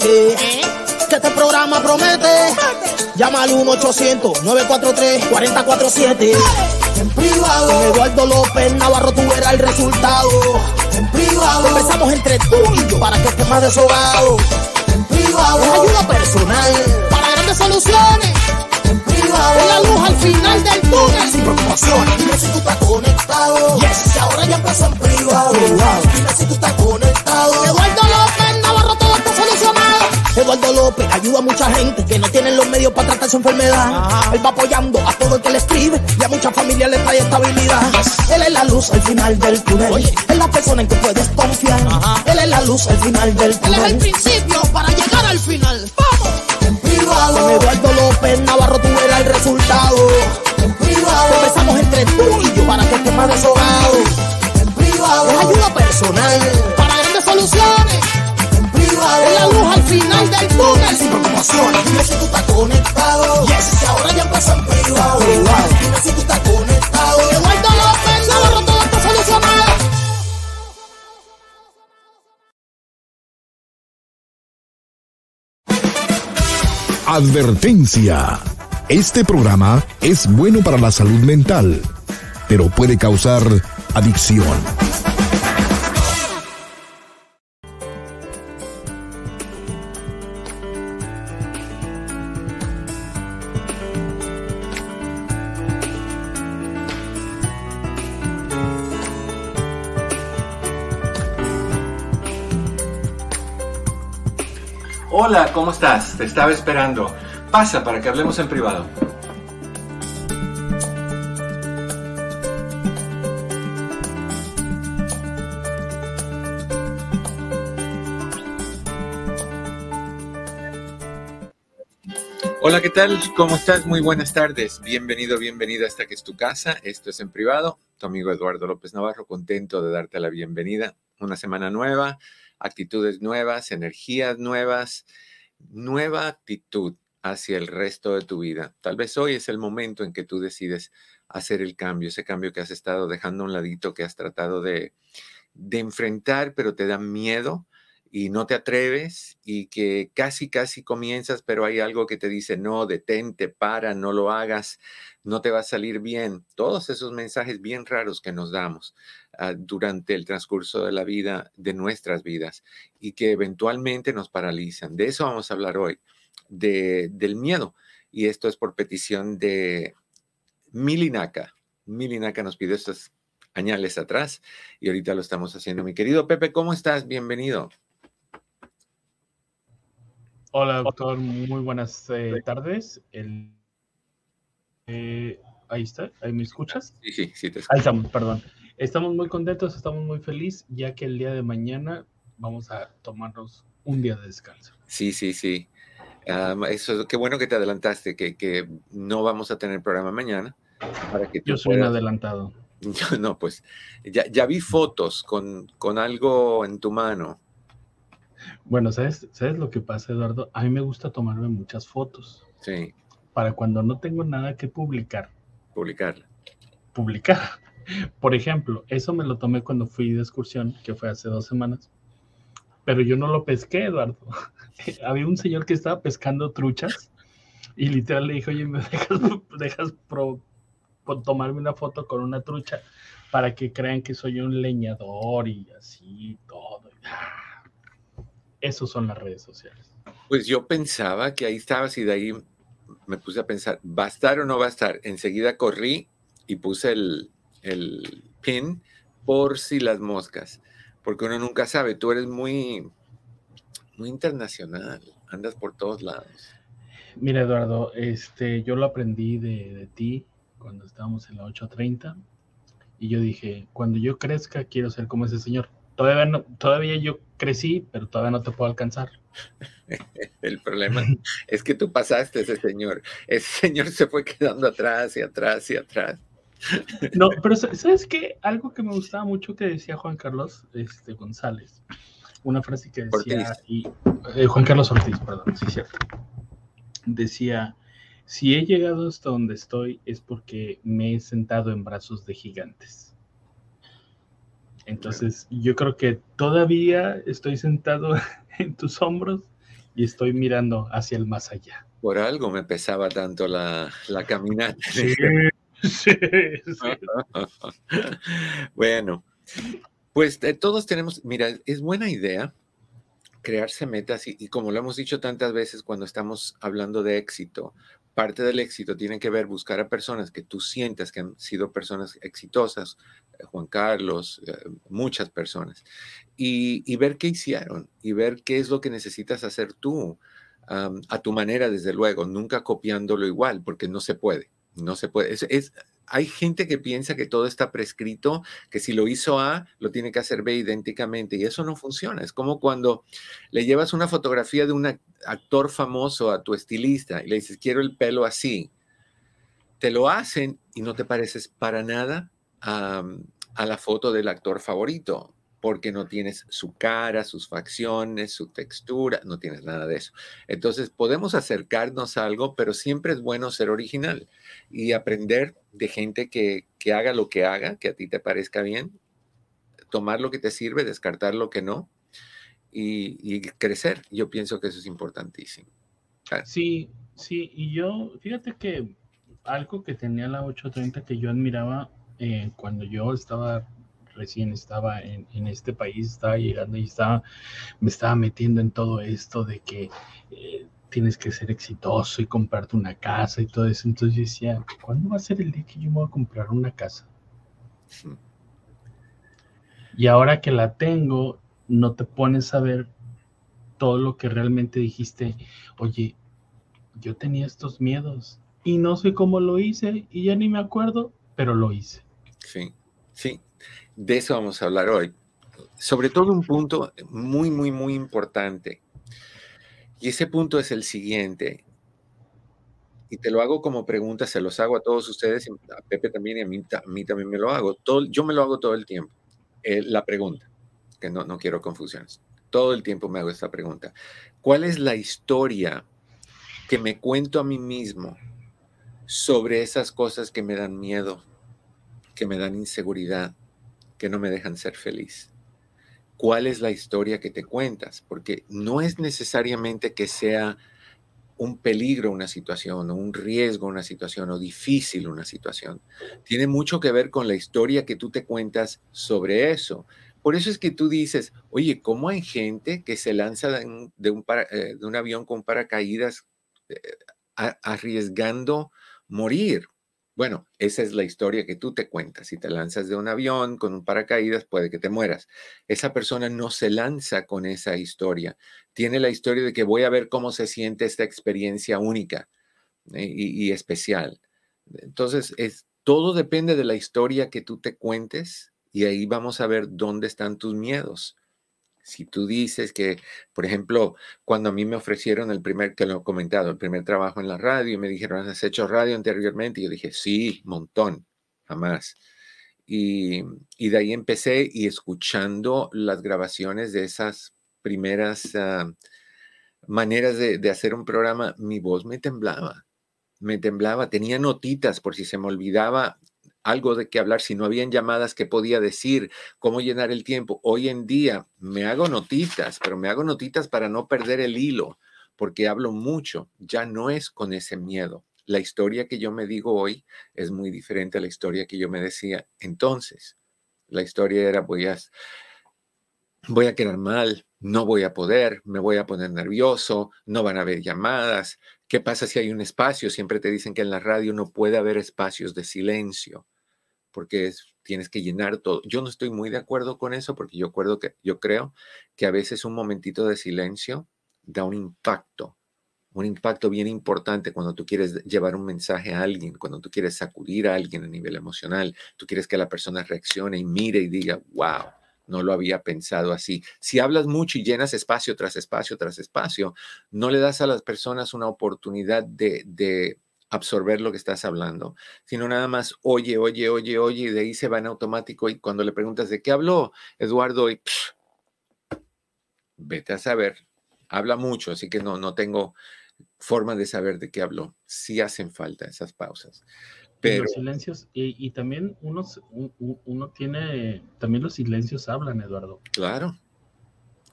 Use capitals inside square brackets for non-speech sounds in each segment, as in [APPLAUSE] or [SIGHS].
Que este programa promete. Llama al 1-800-943-4047. En privado. Con Eduardo López Navarro tú verás el resultado. En privado. Empezamos entre tú y yo para que estés más deshogado. En privado. Es ayuda personal para grandes soluciones. En privado. Es la luz al final del túnel. Sin preocupaciones. Dime si tú estás conectado. Yes. Y ahora ya empezó en privado. Dime si tú estás conectado. Eduardo López ayuda a mucha gente que no tienen los medios para tratar su enfermedad. Él va apoyando a todo el que le escribe y a muchas familias le trae estabilidad. Él es la luz al final del túnel. Es la persona en que puedes confiar. Él es la luz al final del túnel. Él es el principio para llegar al final. ¡Vamos! En privado. Con Eduardo López Navarro tú verás el resultado. En privado. Empezamos entre tú y yo para que estés más deshogado. En privado. Es ayuda personal para grandes soluciones. En privado. Es la luz al final del túnel. Sin preocupaciones. Dime si tú estás conectado. Yes. Ahora ya empezó en privado. Dime si tú estás conectado. Eduardo López Navarro todo está solucionado. Advertencia. Este programa es bueno para la salud mental, pero puede causar adicción. Hola, ¿cómo estás? Te estaba esperando. Pasa para que hablemos en privado. Hola, ¿qué tal? ¿Cómo estás? Muy buenas tardes. Bienvenido, bienvenida a esta que es tu casa. Esto es en privado. Tu amigo Eduardo López Navarro, contento de darte la bienvenida. Una semana nueva, actitudes nuevas, energías nuevas, nueva actitud hacia el resto de tu vida. Tal vez hoy es el momento en que tú decides hacer el cambio, ese cambio que has estado dejando a un ladito, que has tratado de, de enfrentar, pero te da miedo y no te atreves y que casi, casi comienzas, pero hay algo que te dice, no, detente, para, no lo hagas, no te va a salir bien. Todos esos mensajes bien raros que nos damos uh, durante el transcurso de la vida, de nuestras vidas, y que eventualmente nos paralizan. De eso vamos a hablar hoy, de, del miedo. Y esto es por petición de Milinaka. Milinaka nos pidió estos añales atrás y ahorita lo estamos haciendo. Mi querido Pepe, ¿cómo estás? Bienvenido. Hola, doctor. Muy buenas eh, tardes. El, eh, ahí está. ¿Ahí me escuchas? Sí, sí, sí, te escucho. Ahí estamos, perdón. Estamos muy contentos, estamos muy felices, ya que el día de mañana vamos a tomarnos un día de descanso. Sí, sí, sí. Um, eso, qué bueno que te adelantaste, que, que, no vamos a tener programa mañana. Para que Yo soy puedas... un adelantado. Yo, [LAUGHS] no, pues ya, ya vi fotos con, con algo en tu mano. Bueno, ¿sabes, ¿sabes lo que pasa, Eduardo? A mí me gusta tomarme muchas fotos. Sí. Para cuando no tengo nada que publicar. Publicarla. Publicar. [LAUGHS] Por ejemplo, eso me lo tomé cuando fui de excursión, que fue hace dos semanas. Pero yo no lo pesqué, Eduardo. [LAUGHS] Había un señor que estaba pescando truchas y literal le dije, oye, ¿me dejas, [LAUGHS] dejas pro, tomarme una foto con una trucha para que crean que soy un leñador y así todo? Esos son las redes sociales. Pues yo pensaba que ahí estabas y de ahí me puse a pensar, ¿va a estar o no va a estar? Enseguida corrí y puse el, el pin por si las moscas, porque uno nunca sabe, tú eres muy, muy internacional, andas por todos lados. Mira, Eduardo, este, yo lo aprendí de, de ti cuando estábamos en la 830 y yo dije, cuando yo crezca quiero ser como ese señor. Todavía, no, todavía yo crecí, pero todavía no te puedo alcanzar. [LAUGHS] El problema es que tú pasaste ese señor. Ese señor se fue quedando atrás y atrás y atrás. No, pero ¿sabes qué? Algo que me gustaba mucho que decía Juan Carlos este, González. Una frase que decía, y, eh, Juan Carlos Ortiz, perdón, sí, cierto. Decía, si he llegado hasta donde estoy es porque me he sentado en brazos de gigantes. Entonces, yo creo que todavía estoy sentado [LAUGHS] en tus hombros y estoy mirando hacia el más allá. Por algo me pesaba tanto la, la caminata. Sí, [LAUGHS] [LAUGHS] bueno, pues eh, todos tenemos, mira, es buena idea crearse metas y, como lo hemos dicho tantas veces cuando estamos hablando de éxito, parte del éxito tiene que ver buscar a personas que tú sientas que han sido personas exitosas, Juan Carlos, eh, muchas personas, y, ver qué hicieron y ver qué es lo que necesitas hacer tú a tu manera, desde luego, nunca copiándolo igual, porque no se puede. No se puede. Hay gente que piensa que todo está prescrito, que si lo hizo A, lo tiene que hacer B idénticamente, y eso no funciona. Es como cuando le llevas una fotografía de un actor famoso a tu estilista y le dices, quiero el pelo así. Te lo hacen y no te pareces para nada a la foto del actor favorito porque no tienes su cara, sus facciones, su textura, no tienes nada de eso. Entonces podemos acercarnos a algo, pero siempre es bueno ser original y aprender de gente que, haga lo que haga, que a ti te parezca bien, tomar lo que te sirve, descartar lo que no y, crecer. Yo pienso que eso es importantísimo. Sí, sí, y yo, fíjate que algo que tenía la 830 que yo admiraba eh, cuando yo estaba recién estaba en, este país, estaba llegando y estaba, me estaba metiendo en todo esto de que eh, tienes que ser exitoso y comprarte una casa y todo eso. Entonces yo decía, ¿cuándo va a ser el día que yo me voy a comprar una casa? Y ahora que la tengo, no te pones a ver todo lo que realmente dijiste, oye, yo tenía estos miedos y no sé cómo lo hice y ya ni me acuerdo, pero lo hice. Sí, sí, de eso vamos a hablar hoy. Sobre todo un punto muy, muy, muy importante. Y ese punto es el siguiente. Y te lo hago como pregunta, se los hago a todos ustedes, a Pepe también y a mí, también me lo hago. Todo, yo me lo hago todo el tiempo. Eh, la pregunta, que no, no quiero confusiones. Todo el tiempo me hago esta pregunta. ¿Cuál es la historia que me cuento a mí mismo sobre esas cosas que me dan miedo, que me dan inseguridad, que no me dejan ser feliz. ¿Cuál es la historia que te cuentas? Porque no es necesariamente que sea un peligro una situación o un riesgo una situación o difícil una situación. Tiene mucho que ver con la historia que tú te cuentas sobre eso. Por eso es que tú dices, oye, ¿cómo hay gente que se lanza de un, eh, avión con paracaídas eh, arriesgando morir? Bueno, esa es la historia que tú te cuentas. Si te lanzas de un avión con un paracaídas, puede que te mueras. Esa persona no se lanza con esa historia. Tiene la historia de que voy a ver cómo se siente esta experiencia única eh, y, especial. Entonces, es, todo depende de la historia que tú te cuentes y ahí vamos a ver dónde están tus miedos. Si tú dices que, por ejemplo, cuando a mí me ofrecieron el primer, que lo he comentado, el primer trabajo en la radio, y me dijeron, ¿has hecho radio anteriormente? Y yo dije, sí, montón, jamás. Y, de ahí empecé y escuchando las grabaciones de esas primeras ah, maneras de, de hacer un programa, mi voz me temblaba, me temblaba, tenía notitas por si se me olvidaba algo de qué hablar, si no habían llamadas que podía decir, cómo llenar el tiempo. Hoy en día me hago notitas, pero me hago notitas para no perder el hilo, porque hablo mucho, ya no es con ese miedo. La historia que yo me digo hoy es muy diferente a la historia que yo me decía entonces. La historia era voy a, voy a quedar mal, no voy a poder, me voy a poner nervioso, no van a haber llamadas. ¿Qué pasa si hay un espacio? Siempre te dicen que en la radio no puede haber espacios de silencio porque tienes que llenar todo. Yo no estoy muy de acuerdo con eso porque yo, acuerdo que, yo creo que a veces un momentito de silencio da un impacto, un impacto bien importante cuando tú quieres llevar un mensaje a alguien, cuando tú quieres sacudir a alguien a nivel emocional, tú quieres que la persona reaccione y mire y diga, wow, no lo había pensado así. Si hablas mucho y llenas espacio tras espacio tras espacio, no le das a las personas una oportunidad de, absorber lo que estás hablando, sino nada más oye, oye, oye, oye, y de ahí se va en automático. Y cuando le preguntas de qué habló Eduardo, y vete a saber, habla mucho, así que no, no tengo forma de saber de qué habló. Sí hacen falta esas pausas. Pero, los silencios, y, también uno, uno tiene, también los silencios hablan, Eduardo. Claro,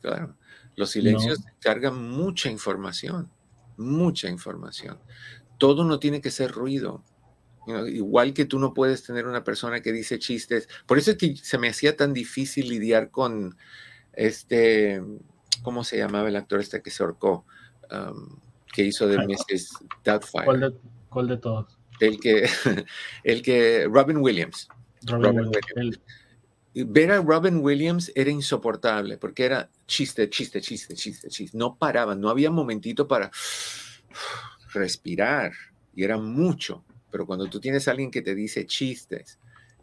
claro. Los silencios cargan mucha información, mucha información. Todo no tiene que ser ruido. igual que tú no puedes tener una persona que dice chistes. Por eso es que se me hacía tan difícil lidiar con este, ¿cómo se llamaba el actor este que se ahorcó? que hizo de Mrs. Doubtfire. ¿Cuál de, todos? El que, [LAUGHS] el que, Robin Williams. Robin, Williams. Ver a Robin Williams era insoportable porque era chiste, chiste, chiste, chiste, chiste. No paraban, no había momentito para [SIGHS] respirar y era mucho. Pero cuando tú tienes a alguien que te dice chistes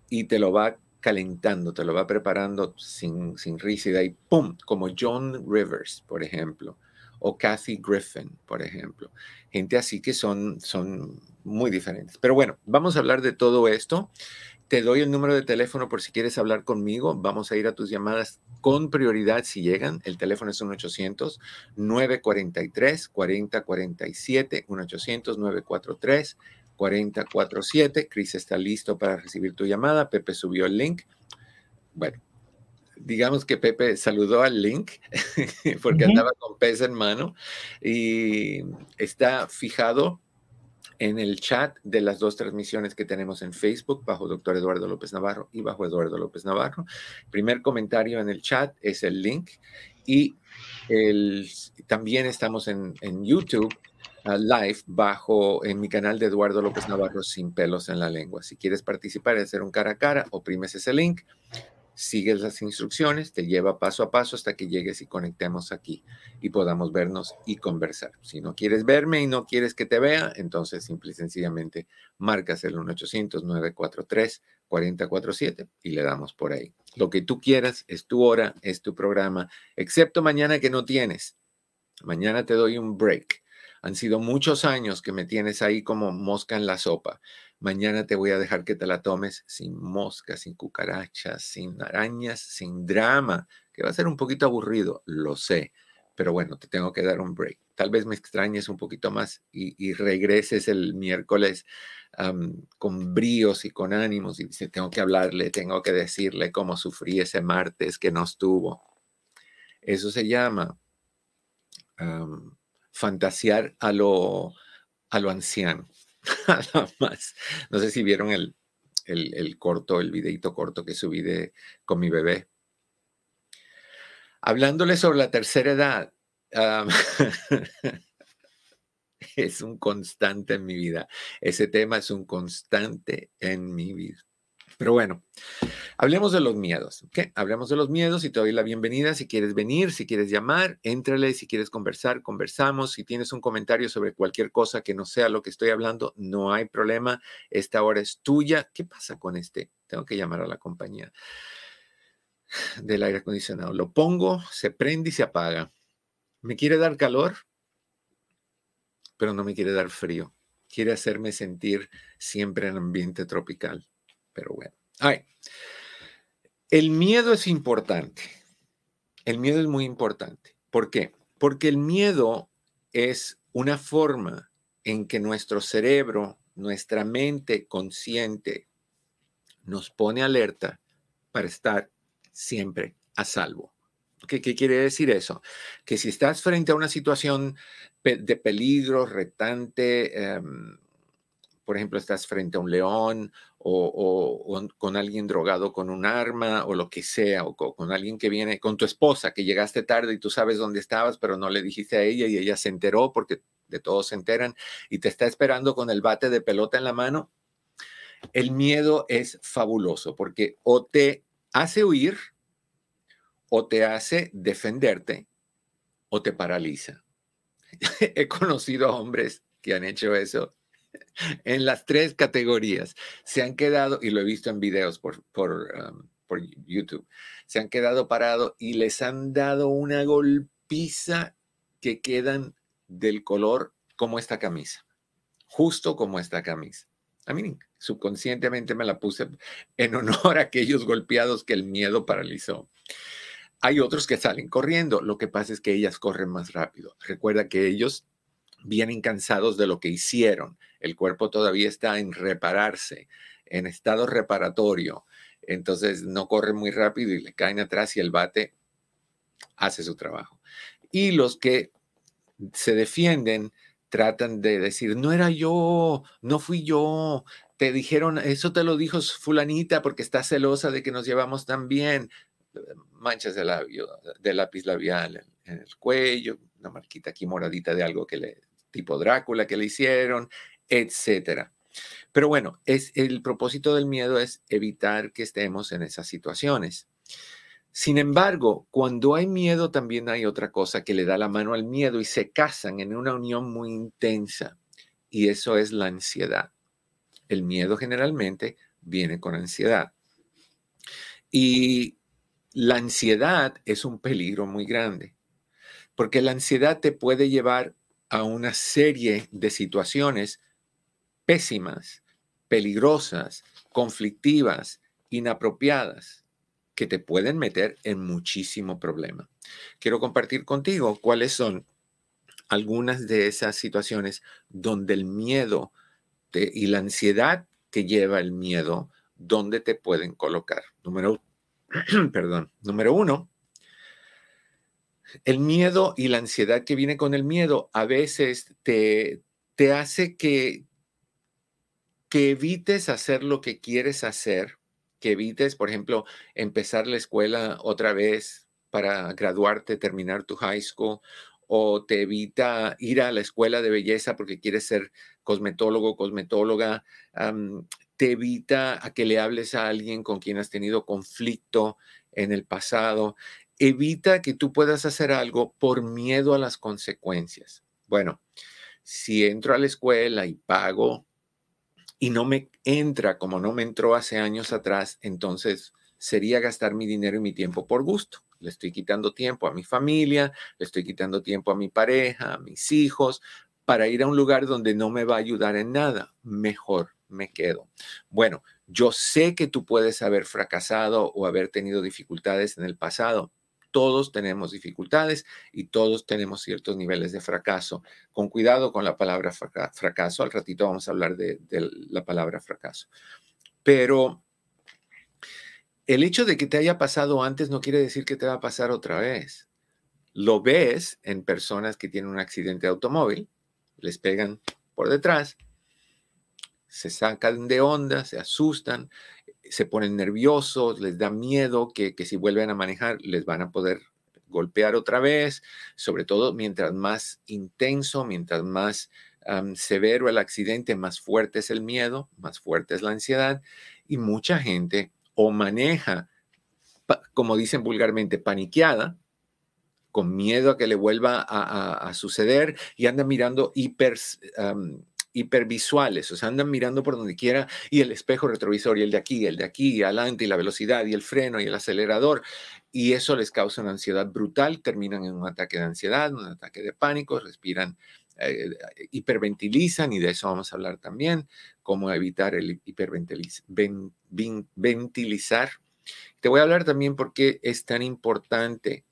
y te lo va calentando, te lo va preparando sin, sin risa y de ahí, ¡pum! Como John Rivers, por ejemplo o Kathy Griffin, por ejemplo. Gente así que son, son muy diferentes. Pero bueno, vamos a hablar de todo esto. Te doy el número de teléfono por si quieres hablar conmigo. Vamos a ir a tus llamadas con prioridad si llegan. El teléfono es 1-800-943-4047, 1-800-943-4047. Cris está listo para recibir tu llamada. Pepe subió el link. Bueno, digamos que Pepe saludó al link [LAUGHS] porque andaba con pez en mano y está fijado en el chat de las dos transmisiones que tenemos en Facebook bajo Doctor Eduardo López Navarro y bajo Eduardo López Navarro. primer comentario en el chat es el link y el, también estamos en, YouTube uh, live bajo en mi canal de Eduardo López Navarro sin pelos en la lengua. Si quieres participar y hacer un cara a cara, oprimes ese link sigues las instrucciones, te lleva paso a paso hasta que llegues y conectemos aquí y podamos vernos y conversar. Si no quieres verme y no quieres que te vea, entonces simple y sencillamente marcas el 1-800-943-4047 y le damos por ahí. Lo que tú quieras es tu hora, es tu programa, excepto mañana que no tienes. Mañana te doy un break. Han sido muchos años que me tienes ahí como mosca en la sopa. Mañana te voy a dejar que te la tomes sin moscas, sin cucarachas, sin arañas, sin drama, que va a ser un poquito aburrido, lo sé, pero bueno, te tengo que dar un break. Tal vez me extrañes un poquito más y, regreses el miércoles con bríos y con ánimos y dice, tengo que hablarle, tengo que decirle cómo sufrí ese martes que no estuvo. Eso se llama fantasear a lo, a lo anciano. [LAUGHS] Nada más. No sé si vieron el, el, corto, el videito corto que subí de, con mi bebé. Hablándole sobre la tercera edad. [LAUGHS] es un constante en mi vida. Ese tema es un constante en mi vida. Pero bueno, hablemos de los miedos. ¿ok? Hablemos de los miedos y te doy la bienvenida. Si quieres venir, si quieres llamar, éntrale. Si quieres conversar, conversamos. Si tienes un comentario sobre cualquier cosa que no sea lo que estoy hablando, no hay problema. Esta hora es tuya. ¿Qué pasa con este? Tengo que llamar a la compañía del aire acondicionado. Lo pongo, se prende y se apaga. Me quiere dar calor, pero no me quiere dar frío. Quiere hacerme sentir siempre en ambiente tropical pero bueno. El miedo es importante. El miedo es muy importante. ¿Por qué? Porque el miedo es una forma en que nuestro cerebro, nuestra mente consciente, nos pone alerta para estar siempre a salvo. ¿Qué, quiere decir eso? Que si estás frente a una situación de peligro, retante, em, por ejemplo, estás frente a un león o, con alguien drogado con un arma o lo que sea, o con, alguien que viene, con tu esposa, que llegaste tarde y tú sabes dónde estabas, pero no le dijiste a ella y ella se enteró porque de todos se enteran y te está esperando con el bate de pelota en la mano. El miedo es fabuloso porque o te hace huir o te hace defenderte o te paraliza. [LAUGHS] He conocido a hombres que han hecho eso en las tres categorías. Se han quedado, y lo he visto en videos por, por, um, por YouTube, se han quedado parados y les han dado una golpiza que quedan del color como esta camisa, justo como esta camisa. A mí subconscientemente me la puse en honor a aquellos golpeados que el miedo paralizó. Hay otros que salen corriendo. Lo que pasa es que ellas corren más rápido. Recuerda que ellos vienen cansados de lo que hicieron. El cuerpo todavía está en repararse, en estado reparatorio. Entonces no corre muy rápido y le caen atrás y el bate hace su trabajo. Y los que se defienden tratan de decir, no era yo, no fui yo, te dijeron, eso te lo dijo fulanita porque está celosa de que nos llevamos tan bien. Manchas de labio, de lápiz labial en, el cuello, una marquita aquí moradita de algo que le, tipo Drácula que le hicieron, etcétera. Pero bueno, es, el propósito del miedo es evitar que estemos en esas situaciones. Sin embargo, cuando hay miedo también hay otra cosa que le da la mano al miedo y se casan en una unión muy intensa y eso es la ansiedad. El miedo generalmente viene con ansiedad. Y la ansiedad es un peligro muy grande, porque la ansiedad te puede llevar a una serie de situaciones pésimas, peligrosas, conflictivas, inapropiadas que te pueden meter en muchísimo problema. Quiero compartir contigo cuáles son algunas de esas situaciones donde el miedo y la ansiedad que lleva el miedo, donde te pueden colocar. Número, [CLEARS THROAT] perdón, número uno, el miedo y la ansiedad que viene con el miedo a veces te, te hace que, que evites hacer lo que quieres hacer que evites, por ejemplo, empezar la escuela otra vez para graduarte, terminar tu high school, o te evita ir a la escuela de belleza porque quieres ser cosmetólogo, cosmetóloga, te evita a que le hables a alguien con quien has tenido conflicto en el pasado, evita que tú puedas hacer algo por miedo a las consecuencias. Bueno, si entro a la escuela y pago y no me entra como no me entró hace años atrás, entonces sería gastar mi dinero y mi tiempo por gusto. Le estoy quitando tiempo a mi familia, le estoy quitando tiempo a mi pareja, a mis hijos, para ir a un lugar donde no me va a ayudar en nada. Mejor me quedo. Bueno, yo sé que tú puedes haber fracasado o haber tenido dificultades en el pasado, todos tenemos dificultades y todos tenemos ciertos niveles de fracaso. Con cuidado con la palabra fracaso, al ratito vamos a hablar de, la palabra fracaso. Pero el hecho de que te haya pasado antes no quiere decir que te va a pasar otra vez. Lo ves en personas que tienen un accidente de automóvil, les pegan por detrás, se sacan de onda, se asustan, se ponen nerviosos, les da miedo que, si vuelven a manejar les van a poder golpear otra vez, sobre todo mientras más intenso, mientras más severo el accidente, más fuerte es el miedo, más fuerte es la ansiedad y mucha gente o maneja, como dicen vulgarmente, paniqueada, con miedo a que le vuelva a, suceder y anda mirando hiper hipervisuales, o sea, andan mirando por donde quiera y el espejo retrovisor y el de aquí, el de aquí, adelante y la velocidad y el freno y el acelerador y eso les causa una ansiedad brutal, terminan en un ataque de ansiedad, un ataque de pánico, respiran, eh, hiperventilizan y de eso vamos a hablar también, cómo evitar el hiperventilizar. Te voy a hablar también por qué es tan importante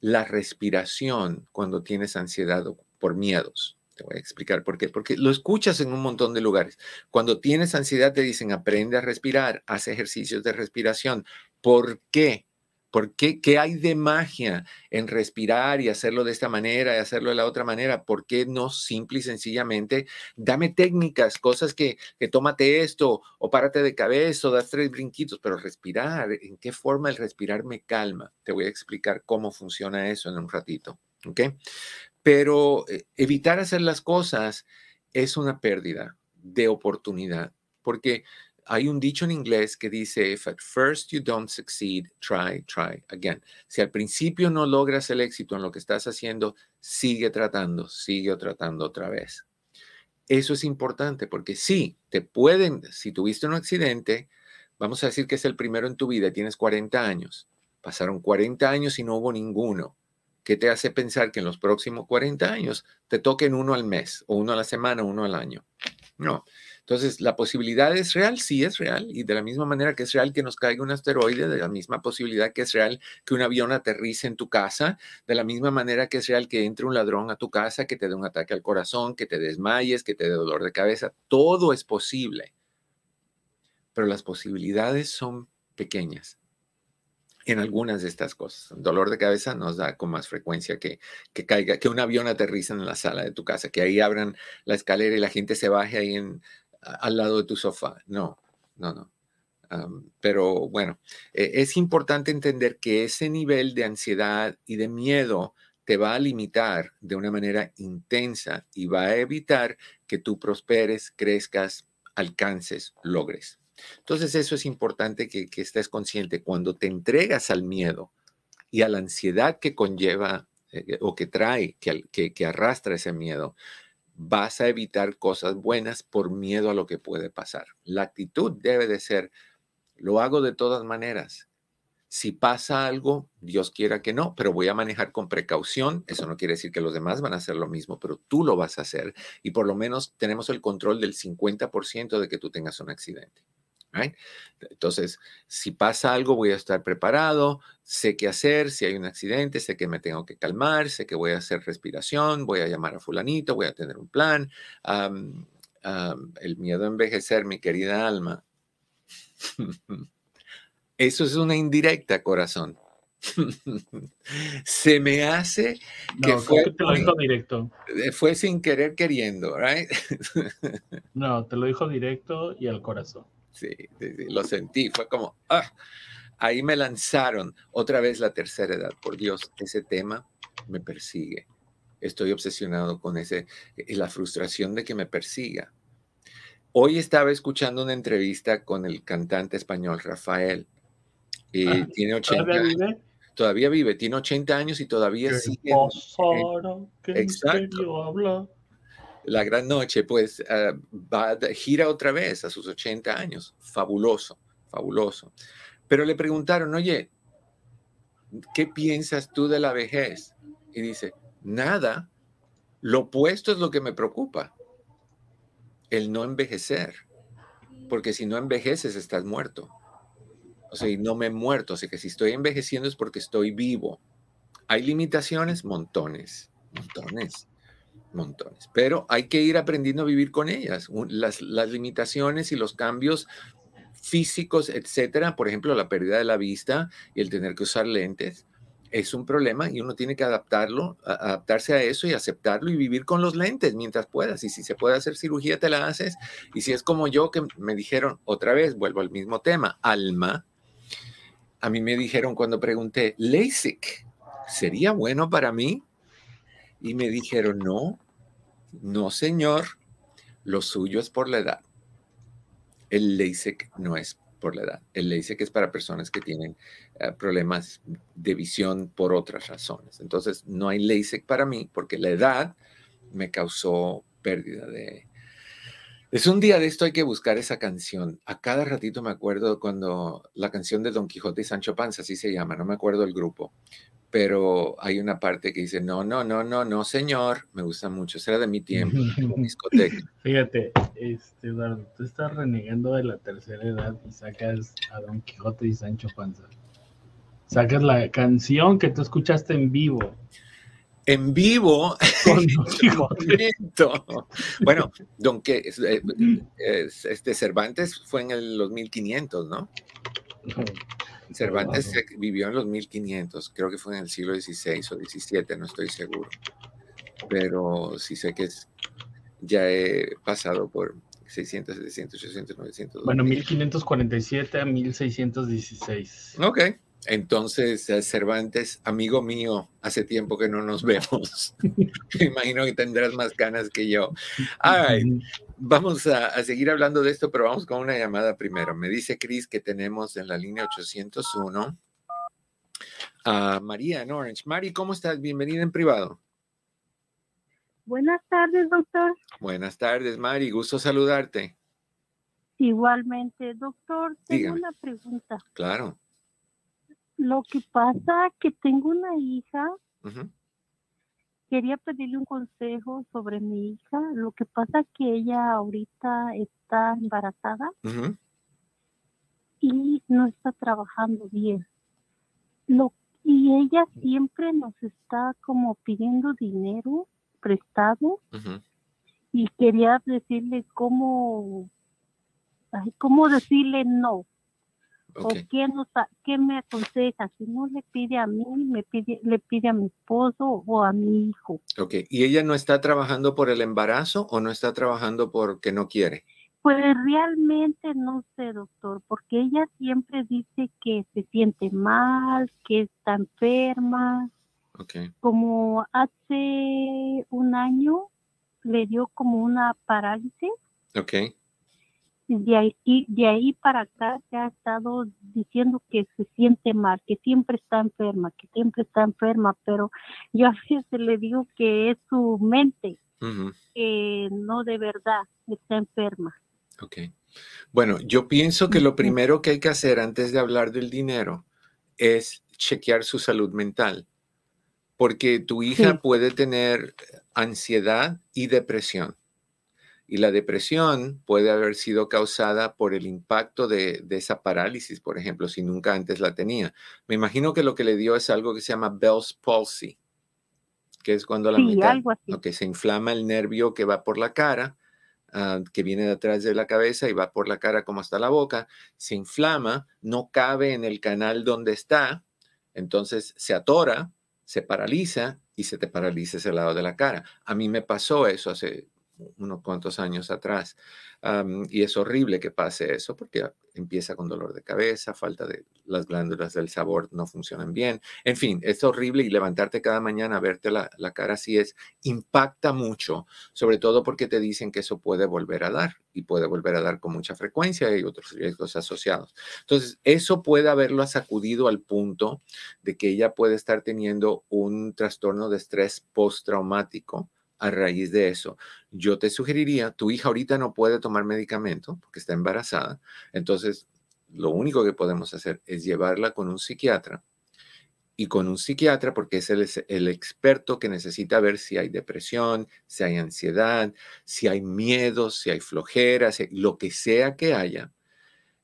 la respiración cuando tienes ansiedad por miedos. Te voy a explicar por qué. Porque lo escuchas en un montón de lugares. Cuando tienes ansiedad te dicen aprende a respirar, haz ejercicios de respiración. ¿Por qué? ¿Por qué? ¿Qué hay de magia en respirar y hacerlo de esta manera y hacerlo de la otra manera? ¿Por qué no simple y sencillamente dame técnicas, cosas que, que tómate esto o párate de cabeza o das tres brinquitos, pero respirar, ¿en qué forma el respirar me calma? Te voy a explicar cómo funciona eso en un ratito. ¿Ok? Pero eh, evitar hacer las cosas es una pérdida de oportunidad, porque hay un dicho en inglés que dice, if at first you don't succeed, try, try again. Si al principio no logras el éxito en lo que estás haciendo, sigue tratando, sigue tratando otra vez. Eso es importante porque sí, te pueden, si tuviste un accidente, vamos a decir que es el primero en tu vida, tienes 40 años, pasaron 40 años y no hubo ninguno. ¿Qué te hace pensar que en los próximos 40 años te toquen uno al mes, o uno a la semana, uno al año? No, Entonces, la posibilidad es real, sí es real, y de la misma manera que es real que nos caiga un asteroide, de la misma posibilidad que es real que un avión aterrice en tu casa, de la misma manera que es real que entre un ladrón a tu casa, que te dé un ataque al corazón, que te desmayes, que te dé dolor de cabeza, todo es posible. Pero las posibilidades son pequeñas en algunas de estas cosas. dolor de cabeza nos da con más frecuencia que, que caiga, que un avión aterriza en la sala de tu casa, que ahí abran la escalera y la gente se baje ahí en, al lado de tu sofá. No, no, no. pero bueno, e, es importante entender que ese nivel de ansiedad y de miedo te va a limitar de una manera intensa y va a evitar que tú prosperes, crezcas, alcances, logres. Entonces eso es importante que, estés consciente. Cuando te entregas al miedo y a la ansiedad que conlleva eh, o que trae, que, que arrastra ese miedo, vas a evitar cosas buenas por miedo a lo que puede pasar. La actitud debe de ser, lo hago de todas maneras. Si pasa algo, Dios quiera que no, pero voy a manejar con precaución. Eso no quiere decir que los demás van a hacer lo mismo, pero tú lo vas a hacer y por lo menos tenemos el control del 50% de que tú tengas un accidente. Entonces, si pasa algo, voy a estar preparado, sé qué hacer, si hay un accidente, sé que me tengo que calmar, sé que voy a hacer respiración, voy a llamar a fulanito, voy a tener un plan. el miedo a envejecer, mi querida alma. [LAUGHS] Eso es una indirecta, corazón. [LAUGHS] Se me hace que fue, te lo dijo directo. Eh, fue sin querer queriendo, ¿right? [LAUGHS] no, te lo dijo directo y al corazón. Sí, lo sentí, fue como, ah, ahí me lanzaron otra vez la tercera edad. Por Dios, ese tema me persigue. Estoy obsesionado con ese, y la frustración de que me persiga. Hoy estaba escuchando una entrevista con el cantante español Rafael. Y ah, tiene 80 ¿Todavía vive? Todavía vive, tiene 80 años y todavía sigue. exacto la gran noche, pues va, gira otra vez a sus 80 años. Fabuloso, fabuloso. Pero le preguntaron, oye, ¿qué piensas tú de la vejez? Y dice, nada, lo opuesto es lo que me preocupa, el no envejecer, porque si no envejeces estás muerto. O sea, y no me he muerto, así que si estoy envejeciendo es porque estoy vivo. ¿Hay limitaciones? Montones, montones montones. Pero hay que ir aprendiendo a vivir con ellas. Las, las limitaciones y los cambios físicos, etcétera, por ejemplo, la pérdida de la vista y el tener que usar lentes, es un problema y uno tiene que adaptarlo, adaptarse a eso y aceptarlo y vivir con los lentes mientras puedas. Y si se puede hacer cirugía, te la haces. Y si es como yo que me dijeron otra vez, vuelvo al mismo tema, alma. A mí me dijeron cuando pregunté, LASIK, ¿sería bueno para mí? Y me dijeron, no, no, señor, lo suyo es por la edad. El LASIK no es por la edad. El LASIK es para personas que tienen eh, problemas de visión por otras razones. Entonces, no hay LASIK para mí porque la edad me causó pérdida de... Es un día de esto hay que buscar esa canción. A cada ratito me acuerdo cuando la canción de Don Quijote y Sancho Panza, así se llama, no me acuerdo el grupo, pero hay una parte que dice, no, no, no, no, no, señor, me gusta mucho, será de mi tiempo, discoteca. [LAUGHS] Fíjate, este, Eduardo, tú estás renegando de la tercera edad y sacas a Don Quijote y Sancho Panza. Sacas la canción que tú escuchaste en vivo. En vivo, [LAUGHS] Con bueno, don que este Cervantes fue en los 1500, ¿no? Cervantes vivió en los 1500, creo que fue en el siglo XVI o XVII, no estoy seguro. Pero sí sé que ya he pasado por 600, 700, 800, 900. Bueno, 1547 a 1616. Ok. Entonces, eh, Cervantes, amigo mío, hace tiempo que no nos vemos. [LAUGHS] Me imagino que tendrás más ganas que yo. All Vamos a, seguir hablando de esto, pero vamos con una llamada primero. Me dice Cris que tenemos en la línea 801 a María en Orange. Mari, ¿cómo estás? Bienvenida en privado. Buenas tardes, doctor. Buenas tardes, Mari. Gusto saludarte. Igualmente, doctor. Tengo una pregunta. Claro. Lo que pasa que tengo una hija quería pedirle un consejo sobre mi hija. Lo que pasa es que ella ahorita está embarazada y no está trabajando bien. Lo, y ella siempre nos está como pidiendo dinero prestado y quería decirle cómo, cómo decirle no. ¿O qué, nos, qué me aconseja? Si no le pide a mí, me pide, le pide a mi esposo o a mi hijo. Ok, ¿y ella no está trabajando por el embarazo o no está trabajando porque no quiere? Pues realmente no sé, doctor, porque ella siempre dice que se siente mal, que está enferma. Okay. Como hace un año le dio como una parálisis. Ok. De ahí, de ahí para acá se ha estado diciendo que se siente mal, que siempre está enferma, que siempre está enferma, pero yo a veces le digo que es su mente, que no de verdad está enferma. Ok. Bueno, yo pienso que lo primero que hay que hacer antes de hablar del dinero es chequear su salud mental, porque tu hija puede tener ansiedad y depresión. Y la depresión puede haber sido causada por el impacto de, esa parálisis, por ejemplo, si nunca antes la tenía. Me imagino que lo que le dio es algo que se llama Bell's palsy, que es cuando la mitad, se inflama el nervio que va por la cara Ah, que viene detrás de la cabeza y va por la cara como hasta la boca, se inflama, no cabe en el canal donde está, entonces se atora, se paraliza y se te paraliza ese lado de la cara. A mí me pasó eso hace unos cuantos años atrás. y es horrible que pase eso porque empieza con dolor de cabeza, falta de las glándulas del sabor no funcionan bien. En fin, es horrible y levantarte cada mañana a verte la, la cara así es, impacta mucho, sobre todo porque te dicen que eso puede volver a dar y puede volver a dar con mucha frecuencia y otros riesgos asociados. Entonces, eso puede haberlo sacudido al punto de que ella puede estar teniendo un trastorno de estrés postraumático a raíz de eso, yo te sugeriría, tu hija ahorita no puede tomar medicamento porque está embarazada, entonces lo único que podemos hacer es llevarla con un psiquiatra y con un psiquiatra porque es el, experto que necesita ver si hay depresión, si hay ansiedad, si hay miedo, si hay flojera, lo que sea que haya,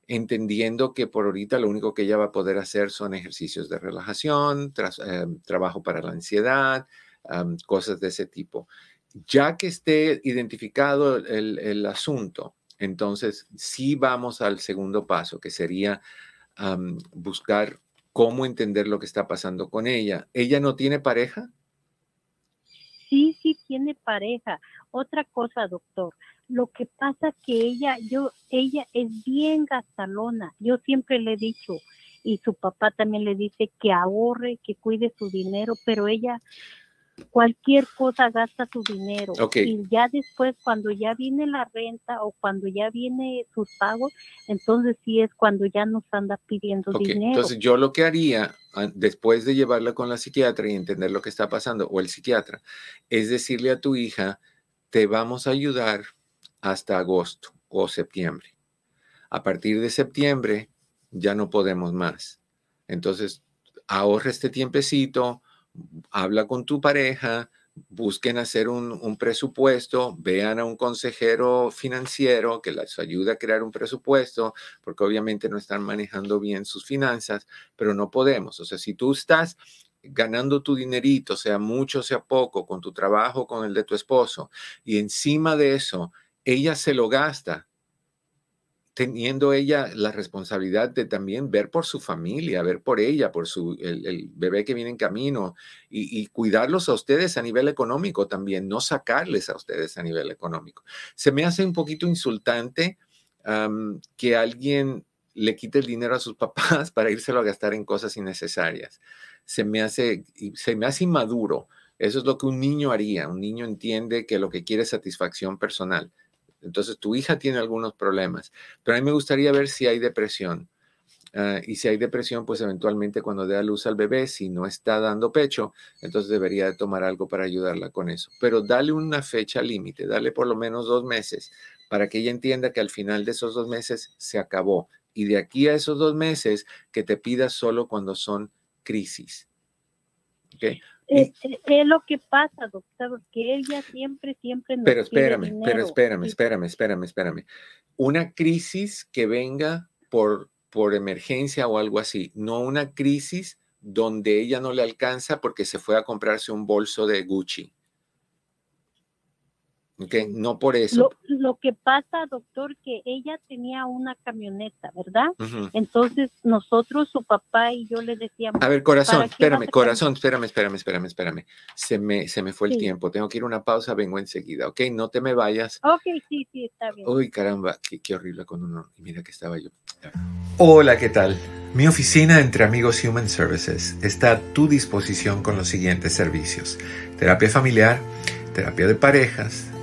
entendiendo que por ahorita lo único que ella va a poder hacer son ejercicios de relajación, eh, trabajo para la ansiedad, cosas de ese tipo. Ya que esté identificado el, asunto, entonces sí vamos al segundo paso, que sería buscar cómo entender lo que está pasando con ella. ¿Ella no tiene pareja? Sí, sí tiene pareja. Otra cosa, doctor, lo que pasa que ella, yo, ella es bien gastalona. Yo siempre le he dicho, y su papá también le dice que ahorre, que cuide su dinero, pero ella cualquier cosa gasta su dinero. Y ya después, cuando ya viene la renta o cuando ya viene sus pagos, entonces sí es cuando ya nos anda pidiendo dinero. Entonces yo lo que haría, ah, después de llevarla con la psiquiatra y entender lo que está pasando, o el psiquiatra, es decirle a tu hija, te vamos a ayudar hasta agosto o septiembre. A partir de septiembre ya no podemos más. Entonces, ahorra este tiempecito, habla con tu pareja, busquen hacer un, presupuesto, vean a un consejero financiero que les ayude a crear un presupuesto, porque obviamente no están manejando bien sus finanzas, pero no podemos. O sea, si tú estás ganando tu dinerito, sea mucho, sea poco, con tu trabajo, con el de tu esposo, y encima de eso, ella se lo gasta teniendo ella la responsabilidad de también ver por su familia, ver por ella, por su, el, bebé que viene en camino y, cuidarlos a ustedes a nivel económico también, no sacarles a ustedes a nivel económico. Se me hace un poquito insultante que alguien le quite el dinero a sus [LAUGHS] papás para írselo a gastar en cosas innecesarias. Se me hace, se me hace inmaduro. Eso es lo que un niño haría. Un niño entiende que lo que quiere es satisfacción personal. Entonces, tu hija tiene algunos problemas, pero a mí me gustaría ver si hay depresión. Ah, y si hay depresión, pues eventualmente cuando dé a luz al bebé, si no está dando pecho, entonces debería de tomar algo para ayudarla con eso. Pero dale una fecha límite, dale por lo menos dos meses para que ella entienda que al final de esos dos meses se acabó. Y de aquí a esos dos meses, que te pidas solo cuando son crisis. Es, lo que pasa, doctor, que ella siempre, siempre nos Pero espérame, pero espérame, espérame, espérame, espérame. Una crisis que venga por, por emergencia o algo así, no una crisis donde ella no le alcanza porque se fue a comprarse un bolso de Gucci. Okay, no por eso. Lo, que pasa, doctor, que ella tenía una camioneta, ¿verdad? Entonces nosotros, su papá y yo le decíamos. A ver, corazón, espérame, corazón, espérame, espérame, espérame, espérame. Se me, se me fue el tiempo. Tengo que ir a una pausa, vengo enseguida, ¿ok? No te me vayas. Ok, sí, sí, está bien. Uy, caramba, qué, qué horrible con uno. Y mira que estaba yo. Hola, ¿qué tal? Mi oficina entre amigos Human Services está a tu disposición con los siguientes servicios. Terapia familiar, terapia de parejas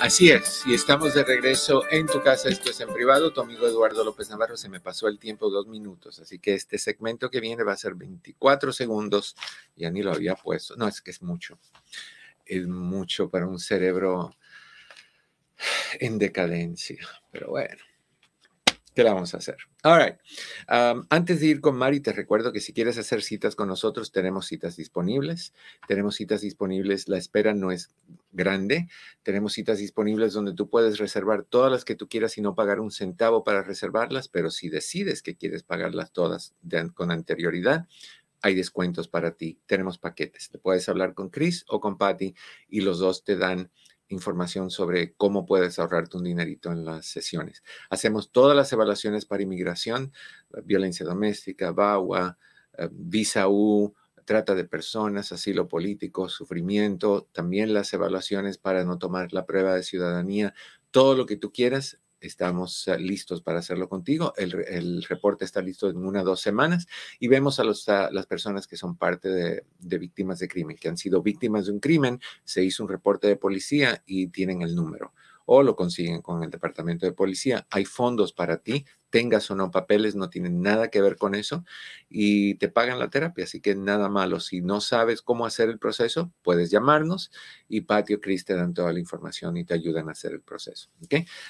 Así es, y estamos de regreso en tu casa, esto es en privado, tu amigo Eduardo López Navarro, se me pasó el tiempo dos minutos, así que este segmento que viene va a ser 24 segundos, ya ni lo había puesto, no, es que es mucho, es mucho para un cerebro en decadencia, pero bueno. ¿Qué la vamos a hacer? All right. Um, antes de ir con Mari, te recuerdo que si quieres hacer citas con nosotros, tenemos citas disponibles. Tenemos citas disponibles, la espera no es grande. Tenemos citas disponibles donde tú puedes reservar todas las que tú quieras y no pagar un centavo para reservarlas, pero si decides que quieres pagarlas todas con anterioridad, hay descuentos para ti. Tenemos paquetes. Te puedes hablar con Chris o con Patty y los dos te dan información sobre cómo puedes ahorrarte un dinerito en las sesiones. Hacemos todas las evaluaciones para inmigración, violencia doméstica, VAWA, eh, visa U, trata de personas, asilo político, sufrimiento, también las evaluaciones para no tomar la prueba de ciudadanía, todo lo que tú quieras estamos eh, listos para hacerlo contigo. El, reporte está listo en una o dos semanas y vemos a, las personas que son parte de, de, víctimas de crimen, que han sido víctimas de un crimen, se hizo un reporte de policía y tienen el número o lo consiguen con el departamento de policía. Hay fondos para ti, tengas o no papeles, no tienen nada que ver con eso y te pagan la terapia, así que nada malo. Si no sabes cómo hacer el proceso, puedes llamarnos y Patio Cris te dan toda la información y te ayudan a hacer el proceso.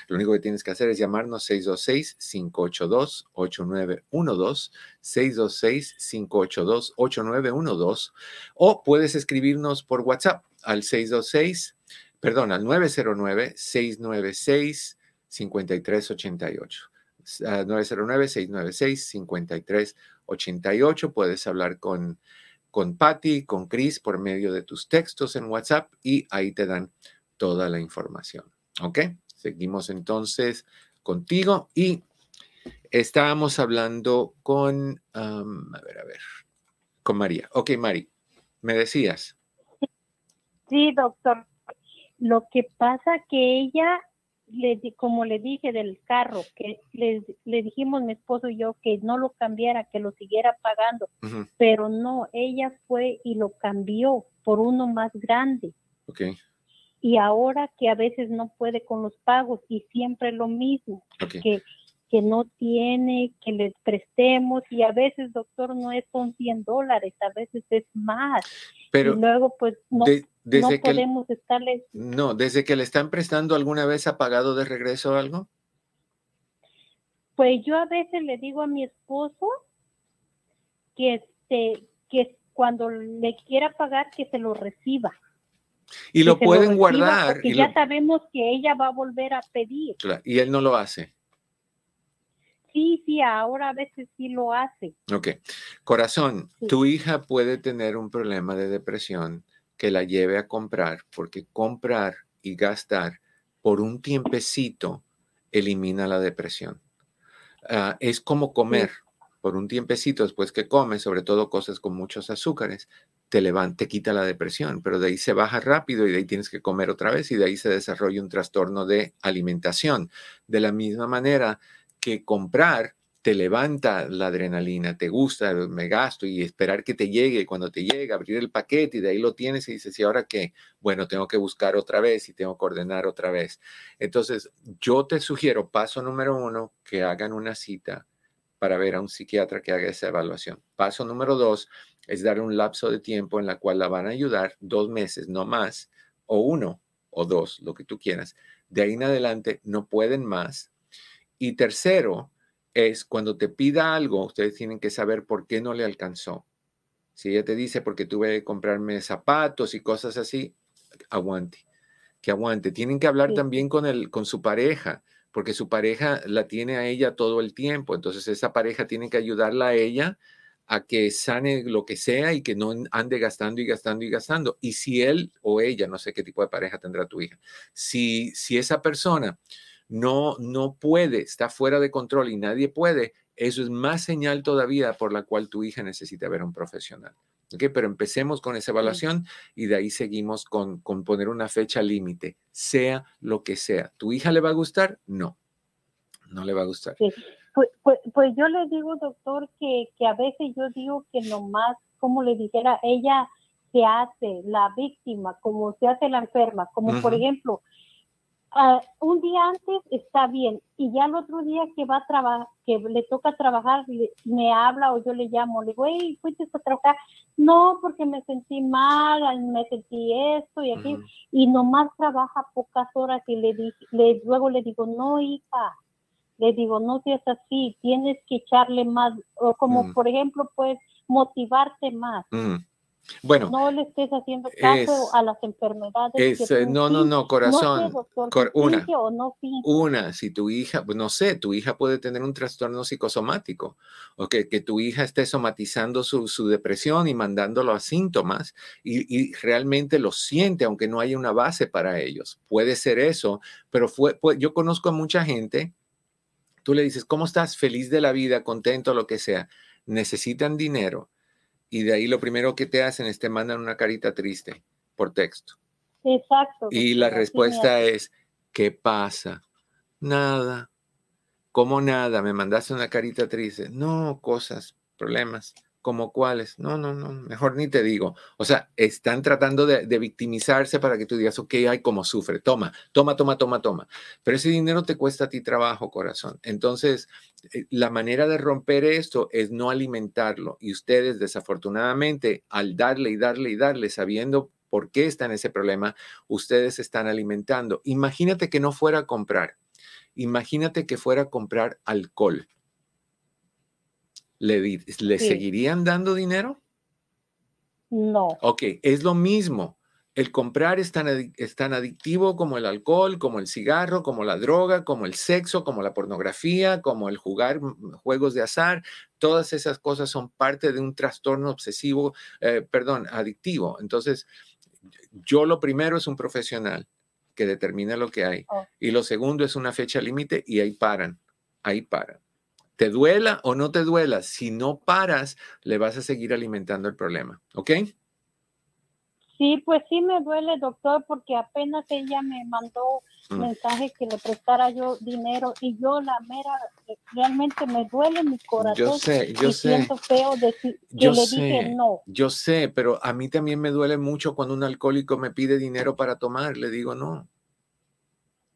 Lo único que tienes que hacer es llamarnos 626-582-8912, 626-582-8912 o puedes escribirnos por WhatsApp al 626 perdón, al 909-696-5388. 909-696-5388. Puedes hablar con, con Patty, con Chris por medio de tus textos en WhatsApp y ahí te dan toda la información. ¿Ok? Seguimos entonces contigo y estábamos hablando con, a ver, a ver, con María. Ok, Mari, me decías. Sí, doctor. Lo que pasa que ella, le, como le dije del carro, que le, le, dijimos mi esposo y yo que no lo cambiara, que lo siguiera pagando, pero no, ella fue y lo cambió por uno más grande. Okay. Y ahora que a veces no puede con los pagos y siempre lo mismo, que que no tiene, que le prestemos y a veces, doctor, no es con 100 dólares, a veces es más. Pero y luego, pues, no, no podemos estarle... No, desde que le están prestando, ¿alguna vez ha pagado de regreso algo? Pues yo a veces le digo a mi esposo que, este, que cuando le quiera pagar, que se lo reciba. Y lo pueden guardar. Porque ya sabemos que ella va a volver a pedir. y él no lo hace sí, sí, ahora a veces sí lo hace. Ok. Corazón, tu hija puede tener un problema de depresión que la lleve a comprar, porque comprar y gastar por un tiempecito elimina la depresión. ah, es como comer. Por un tiempecito después que comes, sobre todo cosas con muchos azúcares, te levanta, te quita la depresión, pero de ahí se baja rápido y de ahí tienes que comer otra vez y de ahí se desarrolla un trastorno de alimentación. De la misma manera que comprar te levanta la adrenalina, te gusta, me gasto y esperar que te llegue, cuando te llega, abrir el paquete y de ahí lo tienes y dices, ¿y ahora qué? Bueno, tengo que buscar otra vez y tengo que ordenar otra vez. Entonces, yo te sugiero, paso número uno, que hagan una cita para ver a un psiquiatra que haga esa evaluación. Paso número dos es dar un lapso de tiempo en la cual la van a ayudar, dos meses, no más, o uno o dos, lo que tú quieras. De ahí en adelante no pueden más. Y tercero, es cuando te pida algo, ustedes tienen que saber por qué no le alcanzó. Si ella te dice porque tuve que comprarme zapatos y cosas así, aguante, que aguante. Tienen que hablar también con, el, con su pareja, porque su pareja la tiene a ella todo el tiempo. Entonces esa pareja tiene que ayudarla a ella a que sane lo que sea y que no ande gastando y gastando y gastando. Y si él o ella, no sé qué tipo de pareja tendrá tu hija, si, si esa persona no, no puede, está fuera de control y nadie puede, eso es más señal todavía por la cual tu hija necesita ver a un profesional. ¿Okay? Pero empecemos con esa evaluación y de ahí seguimos con, con poner una fecha límite, sea lo que sea. ¿Tu hija le va a gustar? No, no le va a gustar. Pues, pues, pues, yo le digo, doctor, que, que a veces yo digo que nomás, como le dijera, ella se hace la víctima, como se hace la enferma, como por ejemplo, Ah, un día antes está bien y ya el otro día que va a trabajar, que le toca trabajar, me habla o yo le llamo, le digo, hey, fuiste a trabajar. No, porque me sentí mal, me sentí esto y aquí, y nomás trabaja pocas horas y le, le luego le digo, no, hija, le digo, no seas así, tienes que echarle más, o como por ejemplo, pues motivarte más. Bueno, no le estés haciendo caso a las enfermedades. Eh, no, no, no, corazón. una, una, si tu hija, pues no sé, tu hija puede tener un trastorno psicosomático o que, que tu hija esté somatizando su, su, depresión y mandándolo a síntomas y, y, realmente lo siente, aunque no haya una base para ellos. Puede ser eso, pero fue, yo conozco a mucha gente, tú le dices, ¿cómo estás? Feliz de la vida, contento, lo que sea. Necesitan dinero y de ahí lo primero que te hacen es te mandan una carita triste por texto. Exacto. Y la respuesta es, ¿qué pasa? Nada. ¿Cómo nada? Me mandaste una carita triste. No, cosas, problemas. ¿Como cuáles? No, no, no, mejor ni te digo. O sea, están tratando de, victimizarse para que tú digas, ok, hay como sufre, toma, toma, toma, toma, toma. Pero ese dinero te cuesta a ti trabajo, corazón. Entonces, eh, la manera de romper esto es no alimentarlo. Y ustedes, desafortunadamente, al darle y darle y darle, sabiendo por qué está en ese problema, ustedes están alimentando. Imagínate que no fuera a comprar. Imagínate que fuera a comprar alcohol ¿le, seguirían dando dinero? No. Ok, es lo mismo. El comprar es tan, es tan adictivo como el alcohol, como el cigarro, como la droga, como el sexo, como la pornografía, como el jugar juegos de azar. Todas esas cosas son parte de un trastorno obsesivo, eh, perdón, adictivo. Entonces, yo lo primero es un profesional que determina lo que hay. Oh. Y lo segundo es una fecha límite y ahí paran, ahí paran te duela o no te duela, si no paras, le vas a seguir alimentando el problema, ¿ok? Sí, pues sí me duele, doctor, porque apenas ella me mandó mm. mensaje que le prestara yo dinero y yo la mera, realmente me duele mi corazón. Yo sé, yo sé. Siento feo decir que yo le sé, dije no. Yo sé, pero a mí también me duele mucho cuando un alcohólico me pide dinero para tomar, le digo no.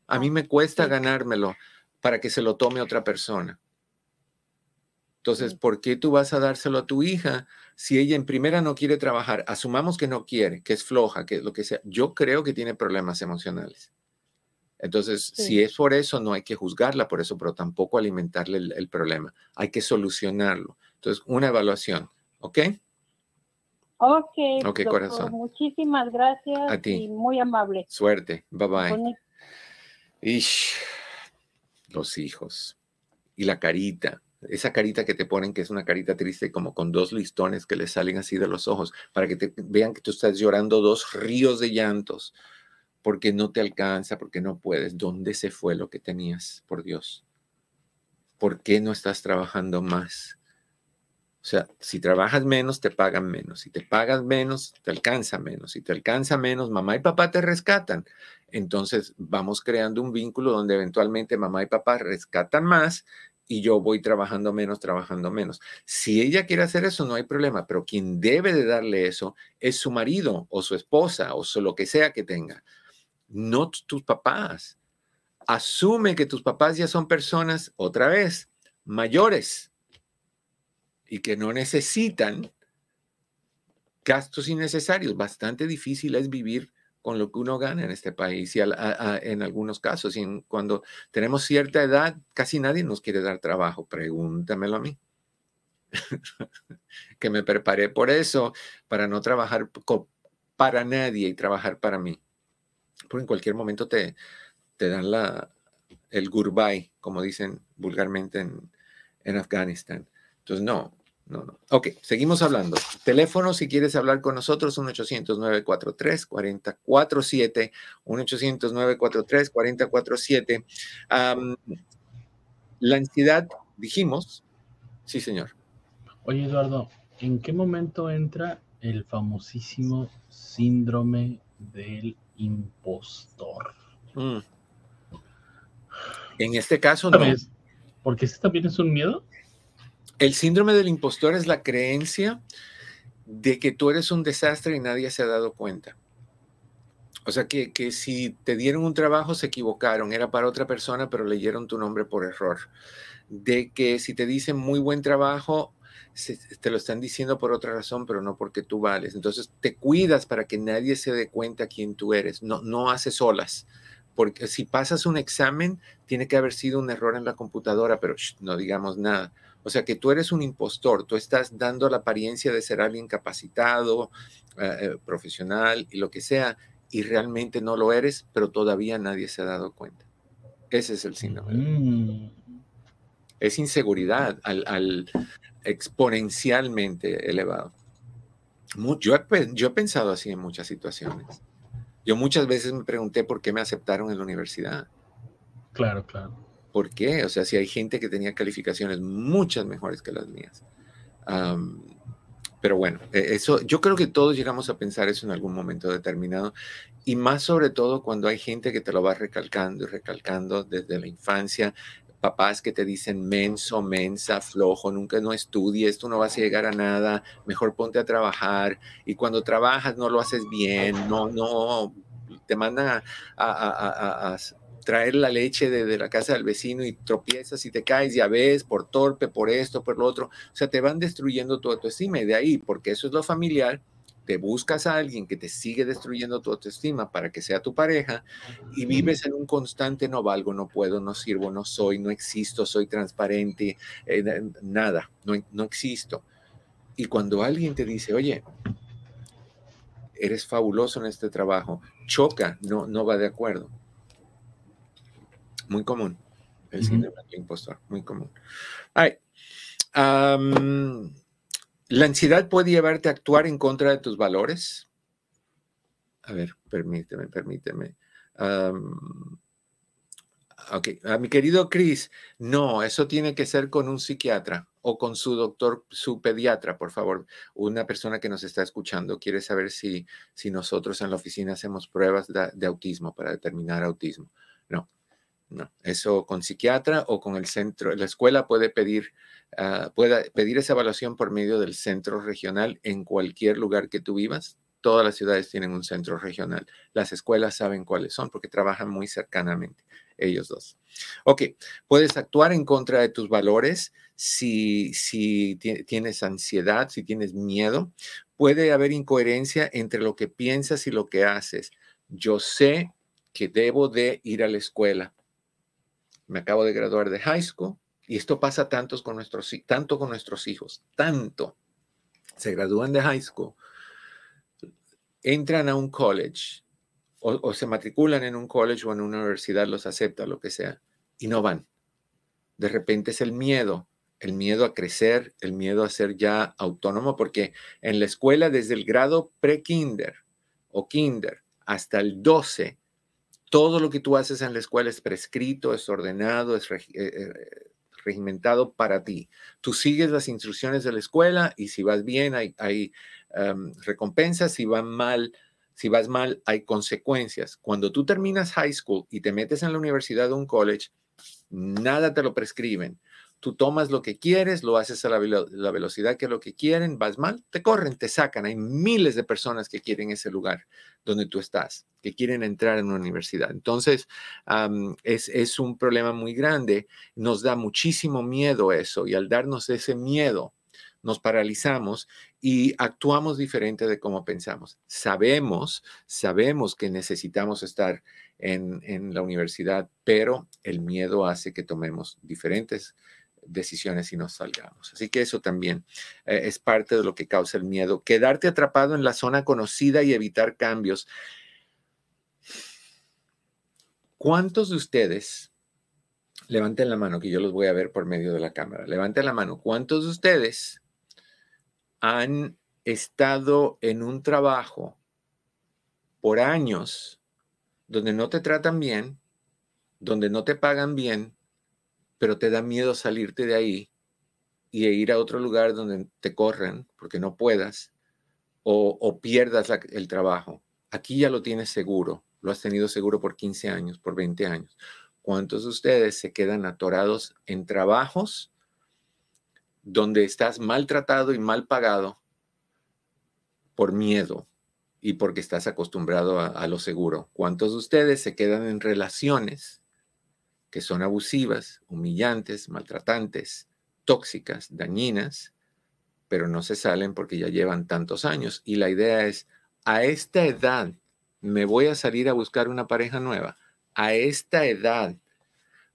A mí me cuesta ganármelo para que se lo tome otra persona. Entonces, ¿por qué tú vas a dárselo a tu hija si ella en primera no quiere trabajar? Asumamos que no quiere, que es floja, que lo que sea. Yo creo que tiene problemas emocionales. Entonces, si es por eso, no hay que juzgarla por eso, pero tampoco alimentarle el, problema. Hay que solucionarlo. Entonces, una evaluación, ¿ok? Ok, okay corazón. Muchísimas gracias. A ti. Y muy amable. Suerte. Bye bye. Ish, los hijos. Y la carita esa carita que te ponen, que es una carita triste, como con dos listones que le salen así de los ojos, para que te vean que tú estás llorando dos ríos de llantos, porque no te alcanza, porque no puedes. ¿Dónde se fue lo que tenías, por Dios? ¿por qué no estás trabajando más? O sea, si trabajas menos, te pagan menos. Si te pagas menos, te alcanza menos. Si te alcanza menos, mamá y papá te rescatan. Entonces vamos creando un vínculo donde eventualmente mamá y papá rescatan más y yo voy trabajando menos, trabajando menos. Si ella quiere hacer eso, no hay problema, pero quien debe de darle eso es su marido o su esposa o lo que sea que tenga, no tus papás. Asume que tus papás ya son personas, otra vez, mayores y que no necesitan gastos innecesarios. Bastante difícil es vivir con lo que uno gana en este país y en algunos casos. Y cuando tenemos cierta edad, casi nadie nos quiere dar trabajo. Pregúntamelo a mí. [LAUGHS] que me preparé por eso, para no trabajar para nadie y trabajar para mí. Porque en cualquier momento te, te dan la, el goodbye, como dicen vulgarmente en, en Afganistán. Entonces, no, no, no. Ok, seguimos hablando. Teléfono, si quieres hablar con nosotros, 1-800-943-4047, 1-800-943-4047. la ansiedad, dijimos, sí, señor. Oye, Eduardo, ¿en qué momento entra el famosísimo síndrome del impostor? Mm. En este caso, no. ¿Porque ese también es un miedo? El síndrome del impostor es la creencia de que tú eres un desastre y nadie se ha dado cuenta. O sea, que, si te dieron un trabajo se equivocaron, era para otra persona, pero leyeron tu nombre por error. De que si te dicen muy buen trabajo, te lo están diciendo por otra razón, pero no porque tú vales. Entonces te cuidas para que nadie se dé cuenta quién tú eres. No, no haces olas. Porque si pasas un examen, tiene que haber sido un error en la computadora, pero no digamos nada. O sea que tú eres un impostor, tú estás dando la apariencia de ser alguien capacitado, eh, eh, profesional y lo que sea, y realmente no lo eres, pero todavía nadie se ha dado cuenta. Ese es el síndrome. Mm. Es inseguridad al, exponencialmente elevado. Yo yo he pensado así en muchas situaciones. Yo muchas veces me pregunté por qué me aceptaron en la universidad. Claro, claro. ¿Por qué? O sea, si hay gente que tenía calificaciones muchas mejores que las mías. pero bueno, e, eso, yo creo que todos llegamos a pensar eso en algún momento determinado y más sobre todo cuando hay gente que te lo va recalcando y recalcando desde la infancia, papás que te dicen menso, mensa, flojo, nunca no estudies, tú no vas a llegar a nada, mejor ponte a trabajar y cuando trabajas no lo haces bien, no, no, te mandan a, traer la leche de, la casa del vecino y tropiezas y te caes, ya ves, por torpe, por esto, por lo otro. O sea, te van destruyendo tu autoestima y de ahí, porque eso es lo familiar, te buscas a alguien que te sigue destruyendo tu autoestima para que sea tu pareja y vives en un constante no valgo, no puedo, no sirvo, no soy, no existo, soy transparente, eh, nada, no, no existo. Y cuando alguien te dice, oye, eres fabuloso en este trabajo, choca, no, no va de acuerdo muy común. El síndrome del impostor, muy común. la ansiedad puede llevarte a actuar en contra de tus valores. A ver, permíteme, permíteme. ok, a mi querido Chris, no, eso tiene que ser con un psiquiatra o con su doctor, su pediatra, por favor. Una persona que nos está escuchando quiere saber si, si nosotros en la oficina hacemos pruebas de autismo para determinar autismo. No, no, eso con psiquiatra o con el centro. La escuela puede pedir, ah, puede pedir esa evaluación por medio del centro regional en cualquier lugar que tú vivas. Todas las ciudades tienen un centro regional. Las escuelas saben cuáles son porque trabajan muy cercanamente ellos dos. Ok, puedes actuar en contra de tus valores si, si tienes ansiedad, si tienes miedo. Puede haber incoherencia entre lo que piensas y lo que haces. Yo sé que debo de ir a la escuela, me acabo de graduar de high school y esto pasa tantos con nuestros, tanto con nuestros hijos, tanto. Se gradúan de high school, entran a un college o, se matriculan en un college o en una universidad, los acepta, lo que sea, y no van. De repente es el miedo, el miedo a crecer, el miedo a ser ya autónomo, porque en la escuela desde el grado pre-kinder o kinder hasta el 12 todo lo que tú haces en la escuela es prescrito, es ordenado, es eh, eh, regimentado para ti. Tú sigues las instrucciones de la escuela y si vas bien hay, hay em, recompensas, si vas mal, si vas mal hay consecuencias. Cuando tú terminas high school y te metes en la universidad o un college, nada te lo prescriben. Tú tomas lo que quieres, lo haces a la, velocidad que lo que quieren, vas mal, te corren, te sacan. Hay miles de personas que quieren ese lugar donde tú estás, que quieren entrar en una universidad. Entonces, es, es un problema muy grande. Nos da muchísimo miedo eso y al darnos ese miedo, nos paralizamos y actuamos diferente de cómo pensamos. Sabemos, sabemos que necesitamos estar en, en, la universidad, pero el miedo hace que tomemos diferentes decisiones y nos salgamos. Así que eso también eh, es parte de lo que causa el miedo. Quedarte atrapado en la zona conocida y evitar cambios. ¿Cuántos de ustedes, levanten la mano que yo los voy a ver por medio de la cámara, levanten la mano, ¿cuántos de ustedes han estado en un trabajo por años donde no te tratan bien, donde no te pagan bien, pero te da miedo salirte de ahí y ir a otro lugar donde te corran porque no puedas o, pierdas el trabajo. Aquí ya lo tienes seguro, lo has tenido seguro por 15 años, por 20 años. ¿Cuántos de ustedes se quedan atorados en trabajos donde estás maltratado y mal pagado por miedo y porque estás acostumbrado a lo seguro? ¿Cuántos de ustedes se quedan en relaciones que son abusivas, humillantes, maltratantes, tóxicas, dañinas, pero no se salen porque ya llevan tantos años. Y la idea es, a esta edad me voy a salir a buscar una pareja nueva. A esta edad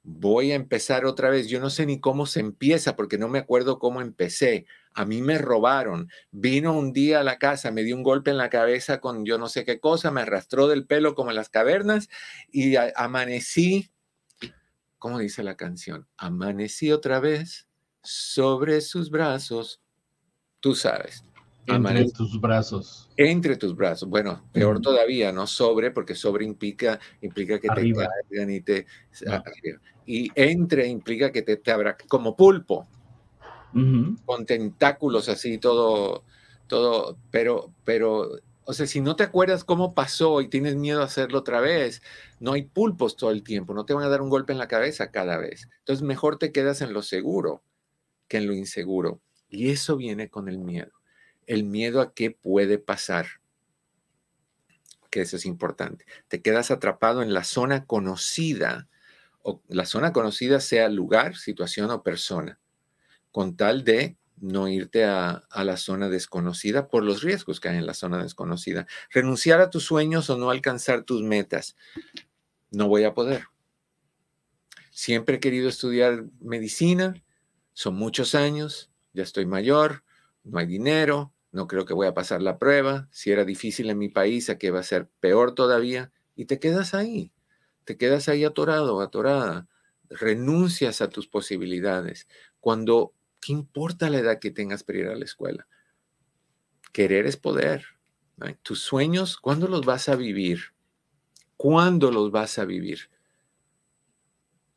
voy a empezar otra vez. Yo no sé ni cómo se empieza porque no me acuerdo cómo empecé. A mí me robaron. Vino un día a la casa, me dio un golpe en la cabeza con yo no sé qué cosa, me arrastró del pelo como en las cavernas y amanecí ¿cómo dice la canción? Amanecí otra vez sobre sus brazos, tú sabes. Entre tus brazos. Entre tus brazos. Bueno, peor todavía, no sobre, porque sobre implica, implica que te caigan y te... Y entre implica que te, te abra como pulpo, con tentáculos así, todo, todo, pero, pero o sea, si no te acuerdas cómo pasó y tienes miedo a hacerlo otra vez, no hay pulpos todo el tiempo, no te van a dar un golpe en la cabeza cada vez. Entonces, mejor te quedas en lo seguro que en lo inseguro. Y eso viene con el miedo. El miedo a qué puede pasar. Que eso es importante. Te quedas atrapado en la zona conocida, o la zona conocida sea lugar, situación o persona, con tal de no irte a, la zona desconocida por los riesgos que hay en la zona desconocida. Renunciar a tus sueños o no alcanzar tus metas. No voy a poder. Siempre he querido estudiar medicina, son muchos años, ya estoy mayor, no hay dinero, no creo que voy a pasar la prueba. Si era difícil en mi país, aquí va a ser peor todavía. Y te quedas ahí, te quedas ahí atorado, atorada. Renuncias a tus posibilidades. Cuando ¿Qué importa la edad que tengas para ir a la escuela? Querer es poder. Tus sueños, ¿cuándo los vas a vivir? ¿Cuándo los vas a vivir?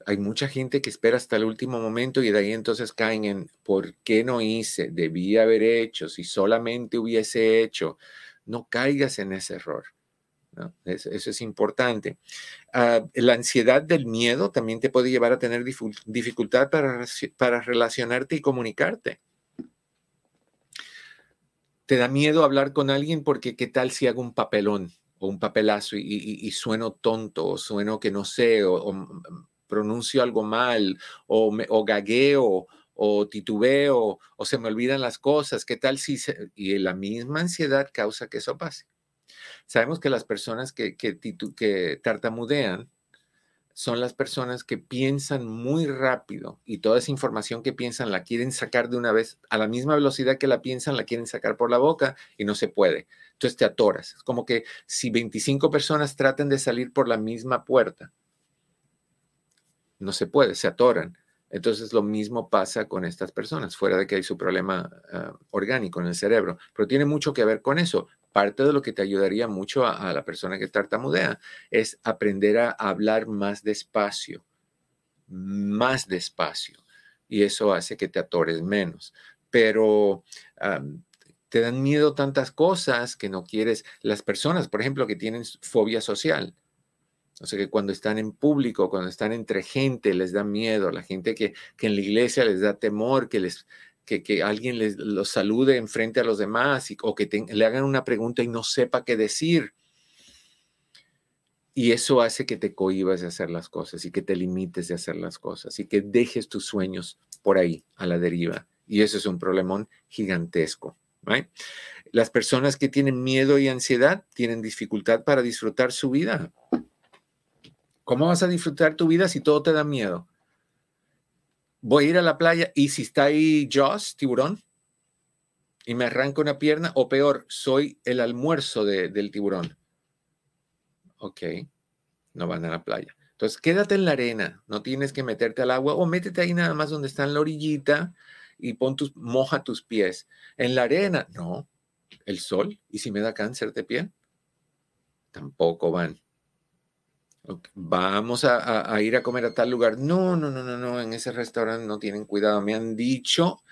Hay mucha gente que espera hasta el último momento y de ahí entonces caen en ¿por qué no hice? Debí haber hecho, si solamente hubiese hecho. No caigas en ese error. Eso, es importante. Ah, la ansiedad del miedo también te puede llevar a tener dificultad para, para relacionarte y comunicarte. Te da miedo hablar con alguien porque qué tal si hago un papelón o un papelazo y, sueno tonto o sueno que no sé o, pronuncio algo mal o, me, o gagueo o titubeo o se me olvidan las cosas. ¿Qué tal si... y la misma ansiedad causa que eso pase. Sabemos que las personas que, tartamudean son las personas que piensan muy rápido y toda esa información que piensan la quieren sacar de una vez a la misma velocidad que la piensan, la quieren sacar por la boca y no se puede. Entonces te atoras. Es como que si 25 personas traten de salir por la misma puerta, no se puede, se atoran. Entonces lo mismo pasa con estas personas, fuera de que hay su problema ah, orgánico en el cerebro, pero tiene mucho que ver con eso parte de lo que te ayudaría mucho a, la persona que tartamudea es aprender a hablar más despacio, más despacio. y eso hace que te atores menos. Pero te dan miedo tantas cosas que no quieres. Las personas, por ejemplo, que tienen fobia social, o sea, que cuando están en público, cuando están entre gente, les da miedo. La gente que, que en la iglesia les da temor, que, les, que, que alguien les los salude enfrente a los demás o que le hagan una pregunta y no sepa qué decir. Y eso hace que te cohibas de hacer las cosas y que te limites de hacer las cosas y que dejes tus sueños por ahí, a la deriva. Y eso es un problemón gigantesco. Las personas que tienen miedo y ansiedad tienen dificultad para disfrutar su vida. ¿Cómo vas a disfrutar tu vida si todo te da miedo? Voy a ir a la playa y si está ahí Joss, tiburón, y me arranca una pierna, o peor, soy el almuerzo del tiburón. Ok, no van a la playa. Entonces, quédate en la arena, no tienes que meterte al agua o métete ahí nada más donde está en la orillita y pon tus, moja tus pies. En la arena, no, el sol. ¿Y si me da cáncer de piel? Tampoco van. Vamos a, ir a comer a tal lugar. No, no, no, no, no, en ese restaurante no tienen cuidado. Me han dicho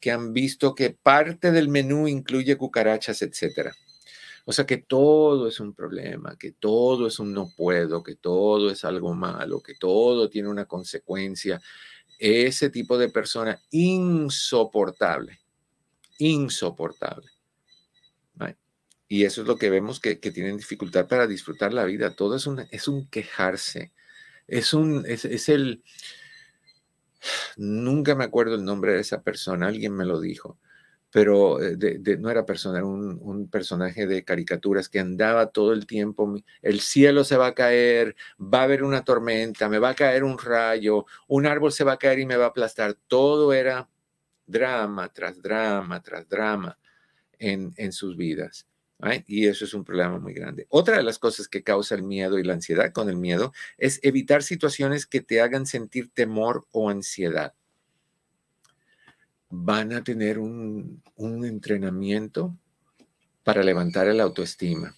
que han visto que parte del menú incluye cucarachas, etcétera. O sea que todo es un problema, que todo es un no puedo, que todo es algo malo, que todo tiene una consecuencia. Ese tipo de persona insoportable, insoportable. Y eso es lo que vemos que, tienen dificultad para disfrutar la vida. Todo es un, es un quejarse. Es un, es, el, [SIGHS] nunca me acuerdo el nombre de esa persona, alguien me lo dijo, pero eh, no era persona, era un, un, personaje de caricaturas que andaba todo el tiempo, el cielo se va a caer, va a haber una tormenta, me va a caer un rayo, un árbol se va a caer y me va a aplastar. Todo era drama tras drama tras drama en, en sus vidas. Y eso es un problema muy grande. Otra de las cosas que causa el miedo y la ansiedad con el miedo es evitar situaciones que te hagan sentir temor o ansiedad. Van a tener un, un entrenamiento para levantar el autoestima,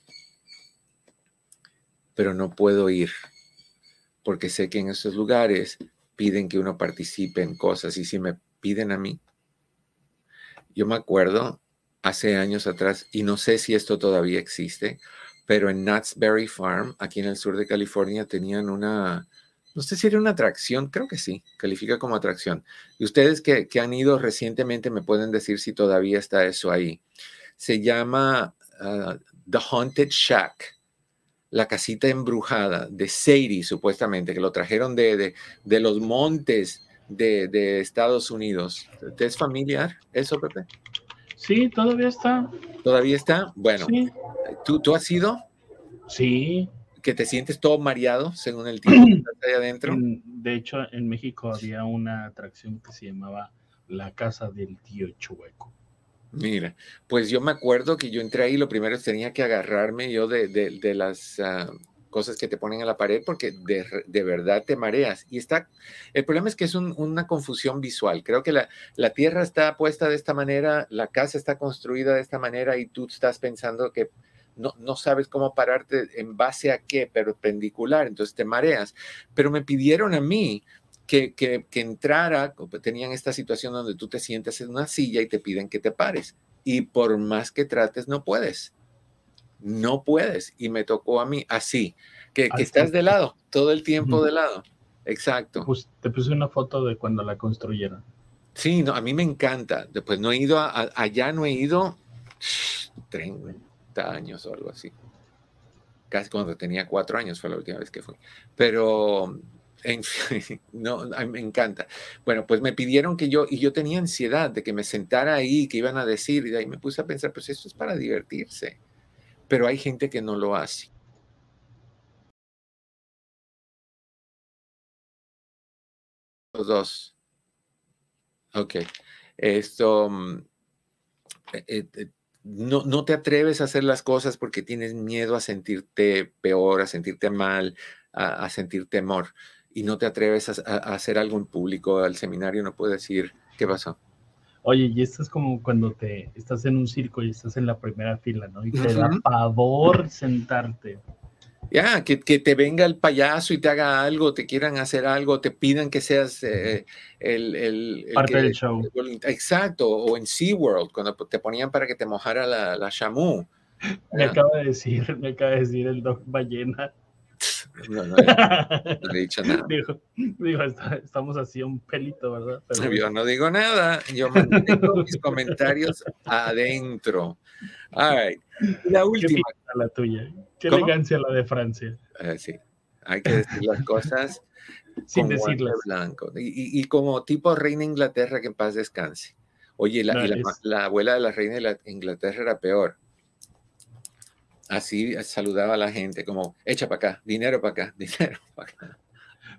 pero no puedo ir porque sé que en esos lugares piden que uno participe en cosas y si me piden a mí, yo me acuerdo hace años atrás, y no sé si esto todavía existe, pero en Knott's Farm, aquí en el sur de California, tenían una, no sé si era una atracción, creo que sí, califica como atracción. Y ustedes que, han ido recientemente me pueden decir si todavía está eso ahí. Se llama ah, The Haunted Shack, la casita embrujada de Sadie, supuestamente, que lo trajeron de, de, los montes de, de Estados Unidos. ¿Te es familiar eso, Pepe? Sí, todavía está. ¿Todavía está? Bueno, ¿tú, ¿tú has ido? Sí. ¿Que te sientes todo mareado según el tiempo que [CLEARS THROAT] estás ahí adentro? de hecho, en México había una atracción que se llamaba La Casa del Tío Chueco. Mira, pues yo me acuerdo que yo entré ahí, lo primero tenía que agarrarme yo de, de, las... Ah, cosas que te ponen a la pared porque de, verdad te mareas. Y está, el problema es que es una confusión visual. Creo que la, la, tierra está puesta de esta manera, la casa está construida de esta manera y tú estás pensando que no, no sabes cómo pararte en base a qué, perpendicular, entonces te mareas. Pero me pidieron a mí que, que, que entrara, tenían esta situación donde tú te sientes en una silla y te piden que te pares. Y por más que trates, no puedes no puedes. Y me tocó a mí así, que, estás de lado, todo el tiempo de lado. Exacto. Pues te puse una foto de cuando la construyeron. Sí, no, a mí me encanta. Después no he ido allá, no he ido 30 años o algo así. Casi cuando tenía cuatro años fue la última vez que fui. Pero, en fin, [LAUGHS] no, a mí me encanta. Bueno, pues me pidieron que yo, y yo tenía ansiedad de que me sentara ahí, que iban a decir, y de ahí me puse a pensar, pues esto es para divertirse pero hay gente que no lo hace. Los dos. Ok. Esto, mm, eh, eh, eh, no, no, te atreves a hacer las cosas porque tienes miedo a sentirte peor, a sentirte mal, a, sentir temor. Y no te atreves a, hacer algo en público, al seminario, no puedes decir, ¿qué pasó? Oye, y esto es como cuando te estás en un circo y estás en la primera fila, ¿no? Y te da pavor sentarte. Ya, que, te venga el payaso y te haga algo, te quieran hacer algo, te pidan que seas eh, el, Parte del show. exacto, o en SeaWorld, cuando te ponían para que te mojara la, la shamu. Me acaba de decir, me acaba de decir el Doc Ballena. No, no, no, he dicho nada. Digo, digo estamos así un pelito, ¿verdad? Yo no digo nada, yo mantengo mis comentarios adentro. All La última. Qué la tuya. Qué elegancia la de Francia. Eh, sí, hay que decir las cosas [LAUGHS] sin decirlas. Blanco. Y, y, como tipo reina Inglaterra, que en paz descanse. Oye, la, la, abuela de la reina de Inglaterra era peor así saludaba a la gente, como, echa para acá, dinero para acá, [LAUGHS] dinero para acá.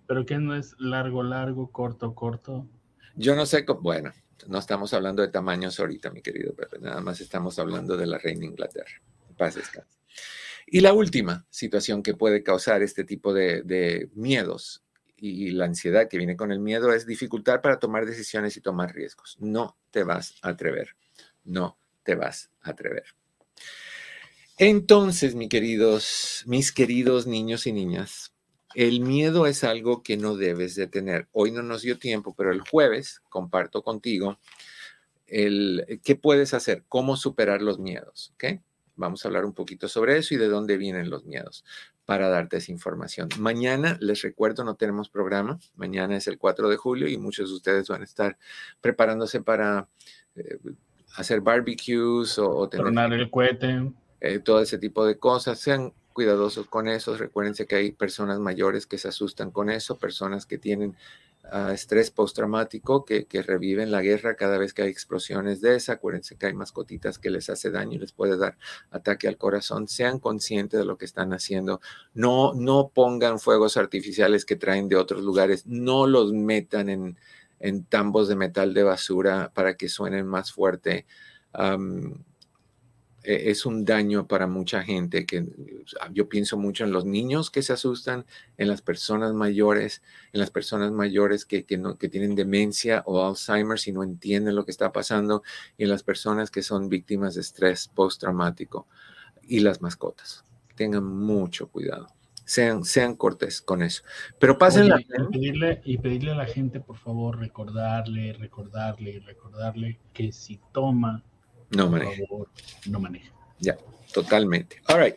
Pero que no es largo, largo, corto, corto. Yo no sé, bueno, no estamos hablando de tamaños ahorita, mi querido Pepe, nada más estamos hablando de la reina Inglaterra. Paz Y la última situación que puede causar este tipo de, de miedos y la ansiedad que viene con el miedo es dificultad para tomar decisiones y tomar riesgos. No te vas a atrever. No te vas a atrever. Entonces, mis queridos, mis queridos niños y niñas, el miedo es algo que no debes de tener. Hoy no nos dio tiempo, pero el jueves comparto contigo el qué puedes hacer, cómo superar los miedos, ¿ok? Vamos a hablar un poquito sobre eso y de dónde vienen los miedos para darte esa información. Mañana, les recuerdo, no tenemos programa. Mañana es el 4 de julio y muchos de ustedes van a estar preparándose para eh, hacer barbecues o, o tener... el cohete eh, todo ese tipo de cosas. Sean cuidadosos con eso. Recuérdense que hay personas mayores que se asustan con eso, personas que tienen ah, estrés postraumático, que, que reviven la guerra cada vez que hay explosiones de esa. Acuérdense que hay mascotitas que les hace daño y les puede dar ataque al corazón. Sean conscientes de lo que están haciendo. No, no pongan fuegos artificiales que traen de otros lugares. No los metan en, en tambos de metal de basura para que suenen más fuerte. Es un daño para mucha gente que yo pienso mucho en los niños que se asustan, en las personas mayores, en las personas mayores que, que, no, que tienen demencia o Alzheimer y no entienden lo que está pasando, y en las personas que son víctimas de estrés postraumático y las mascotas. Tengan mucho cuidado. Sean, sean cortés con eso. Pero pasen la... Y pedirle, y pedirle a la gente, por favor, recordarle, recordarle recordarle que si toma no maneje. no maneje. Ya, totalmente. All right.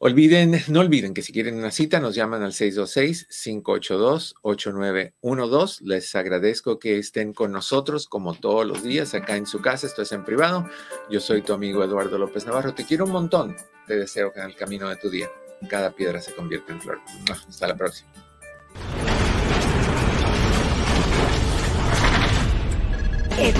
Olviden, no olviden que si quieren una cita nos llaman al 626-582-8912. Les agradezco que estén con nosotros como todos los días acá en su casa. Esto es en privado. Yo soy tu amigo Eduardo López Navarro. Te quiero un montón. Te deseo que en el camino de tu día cada piedra se convierta en flor. Hasta la próxima.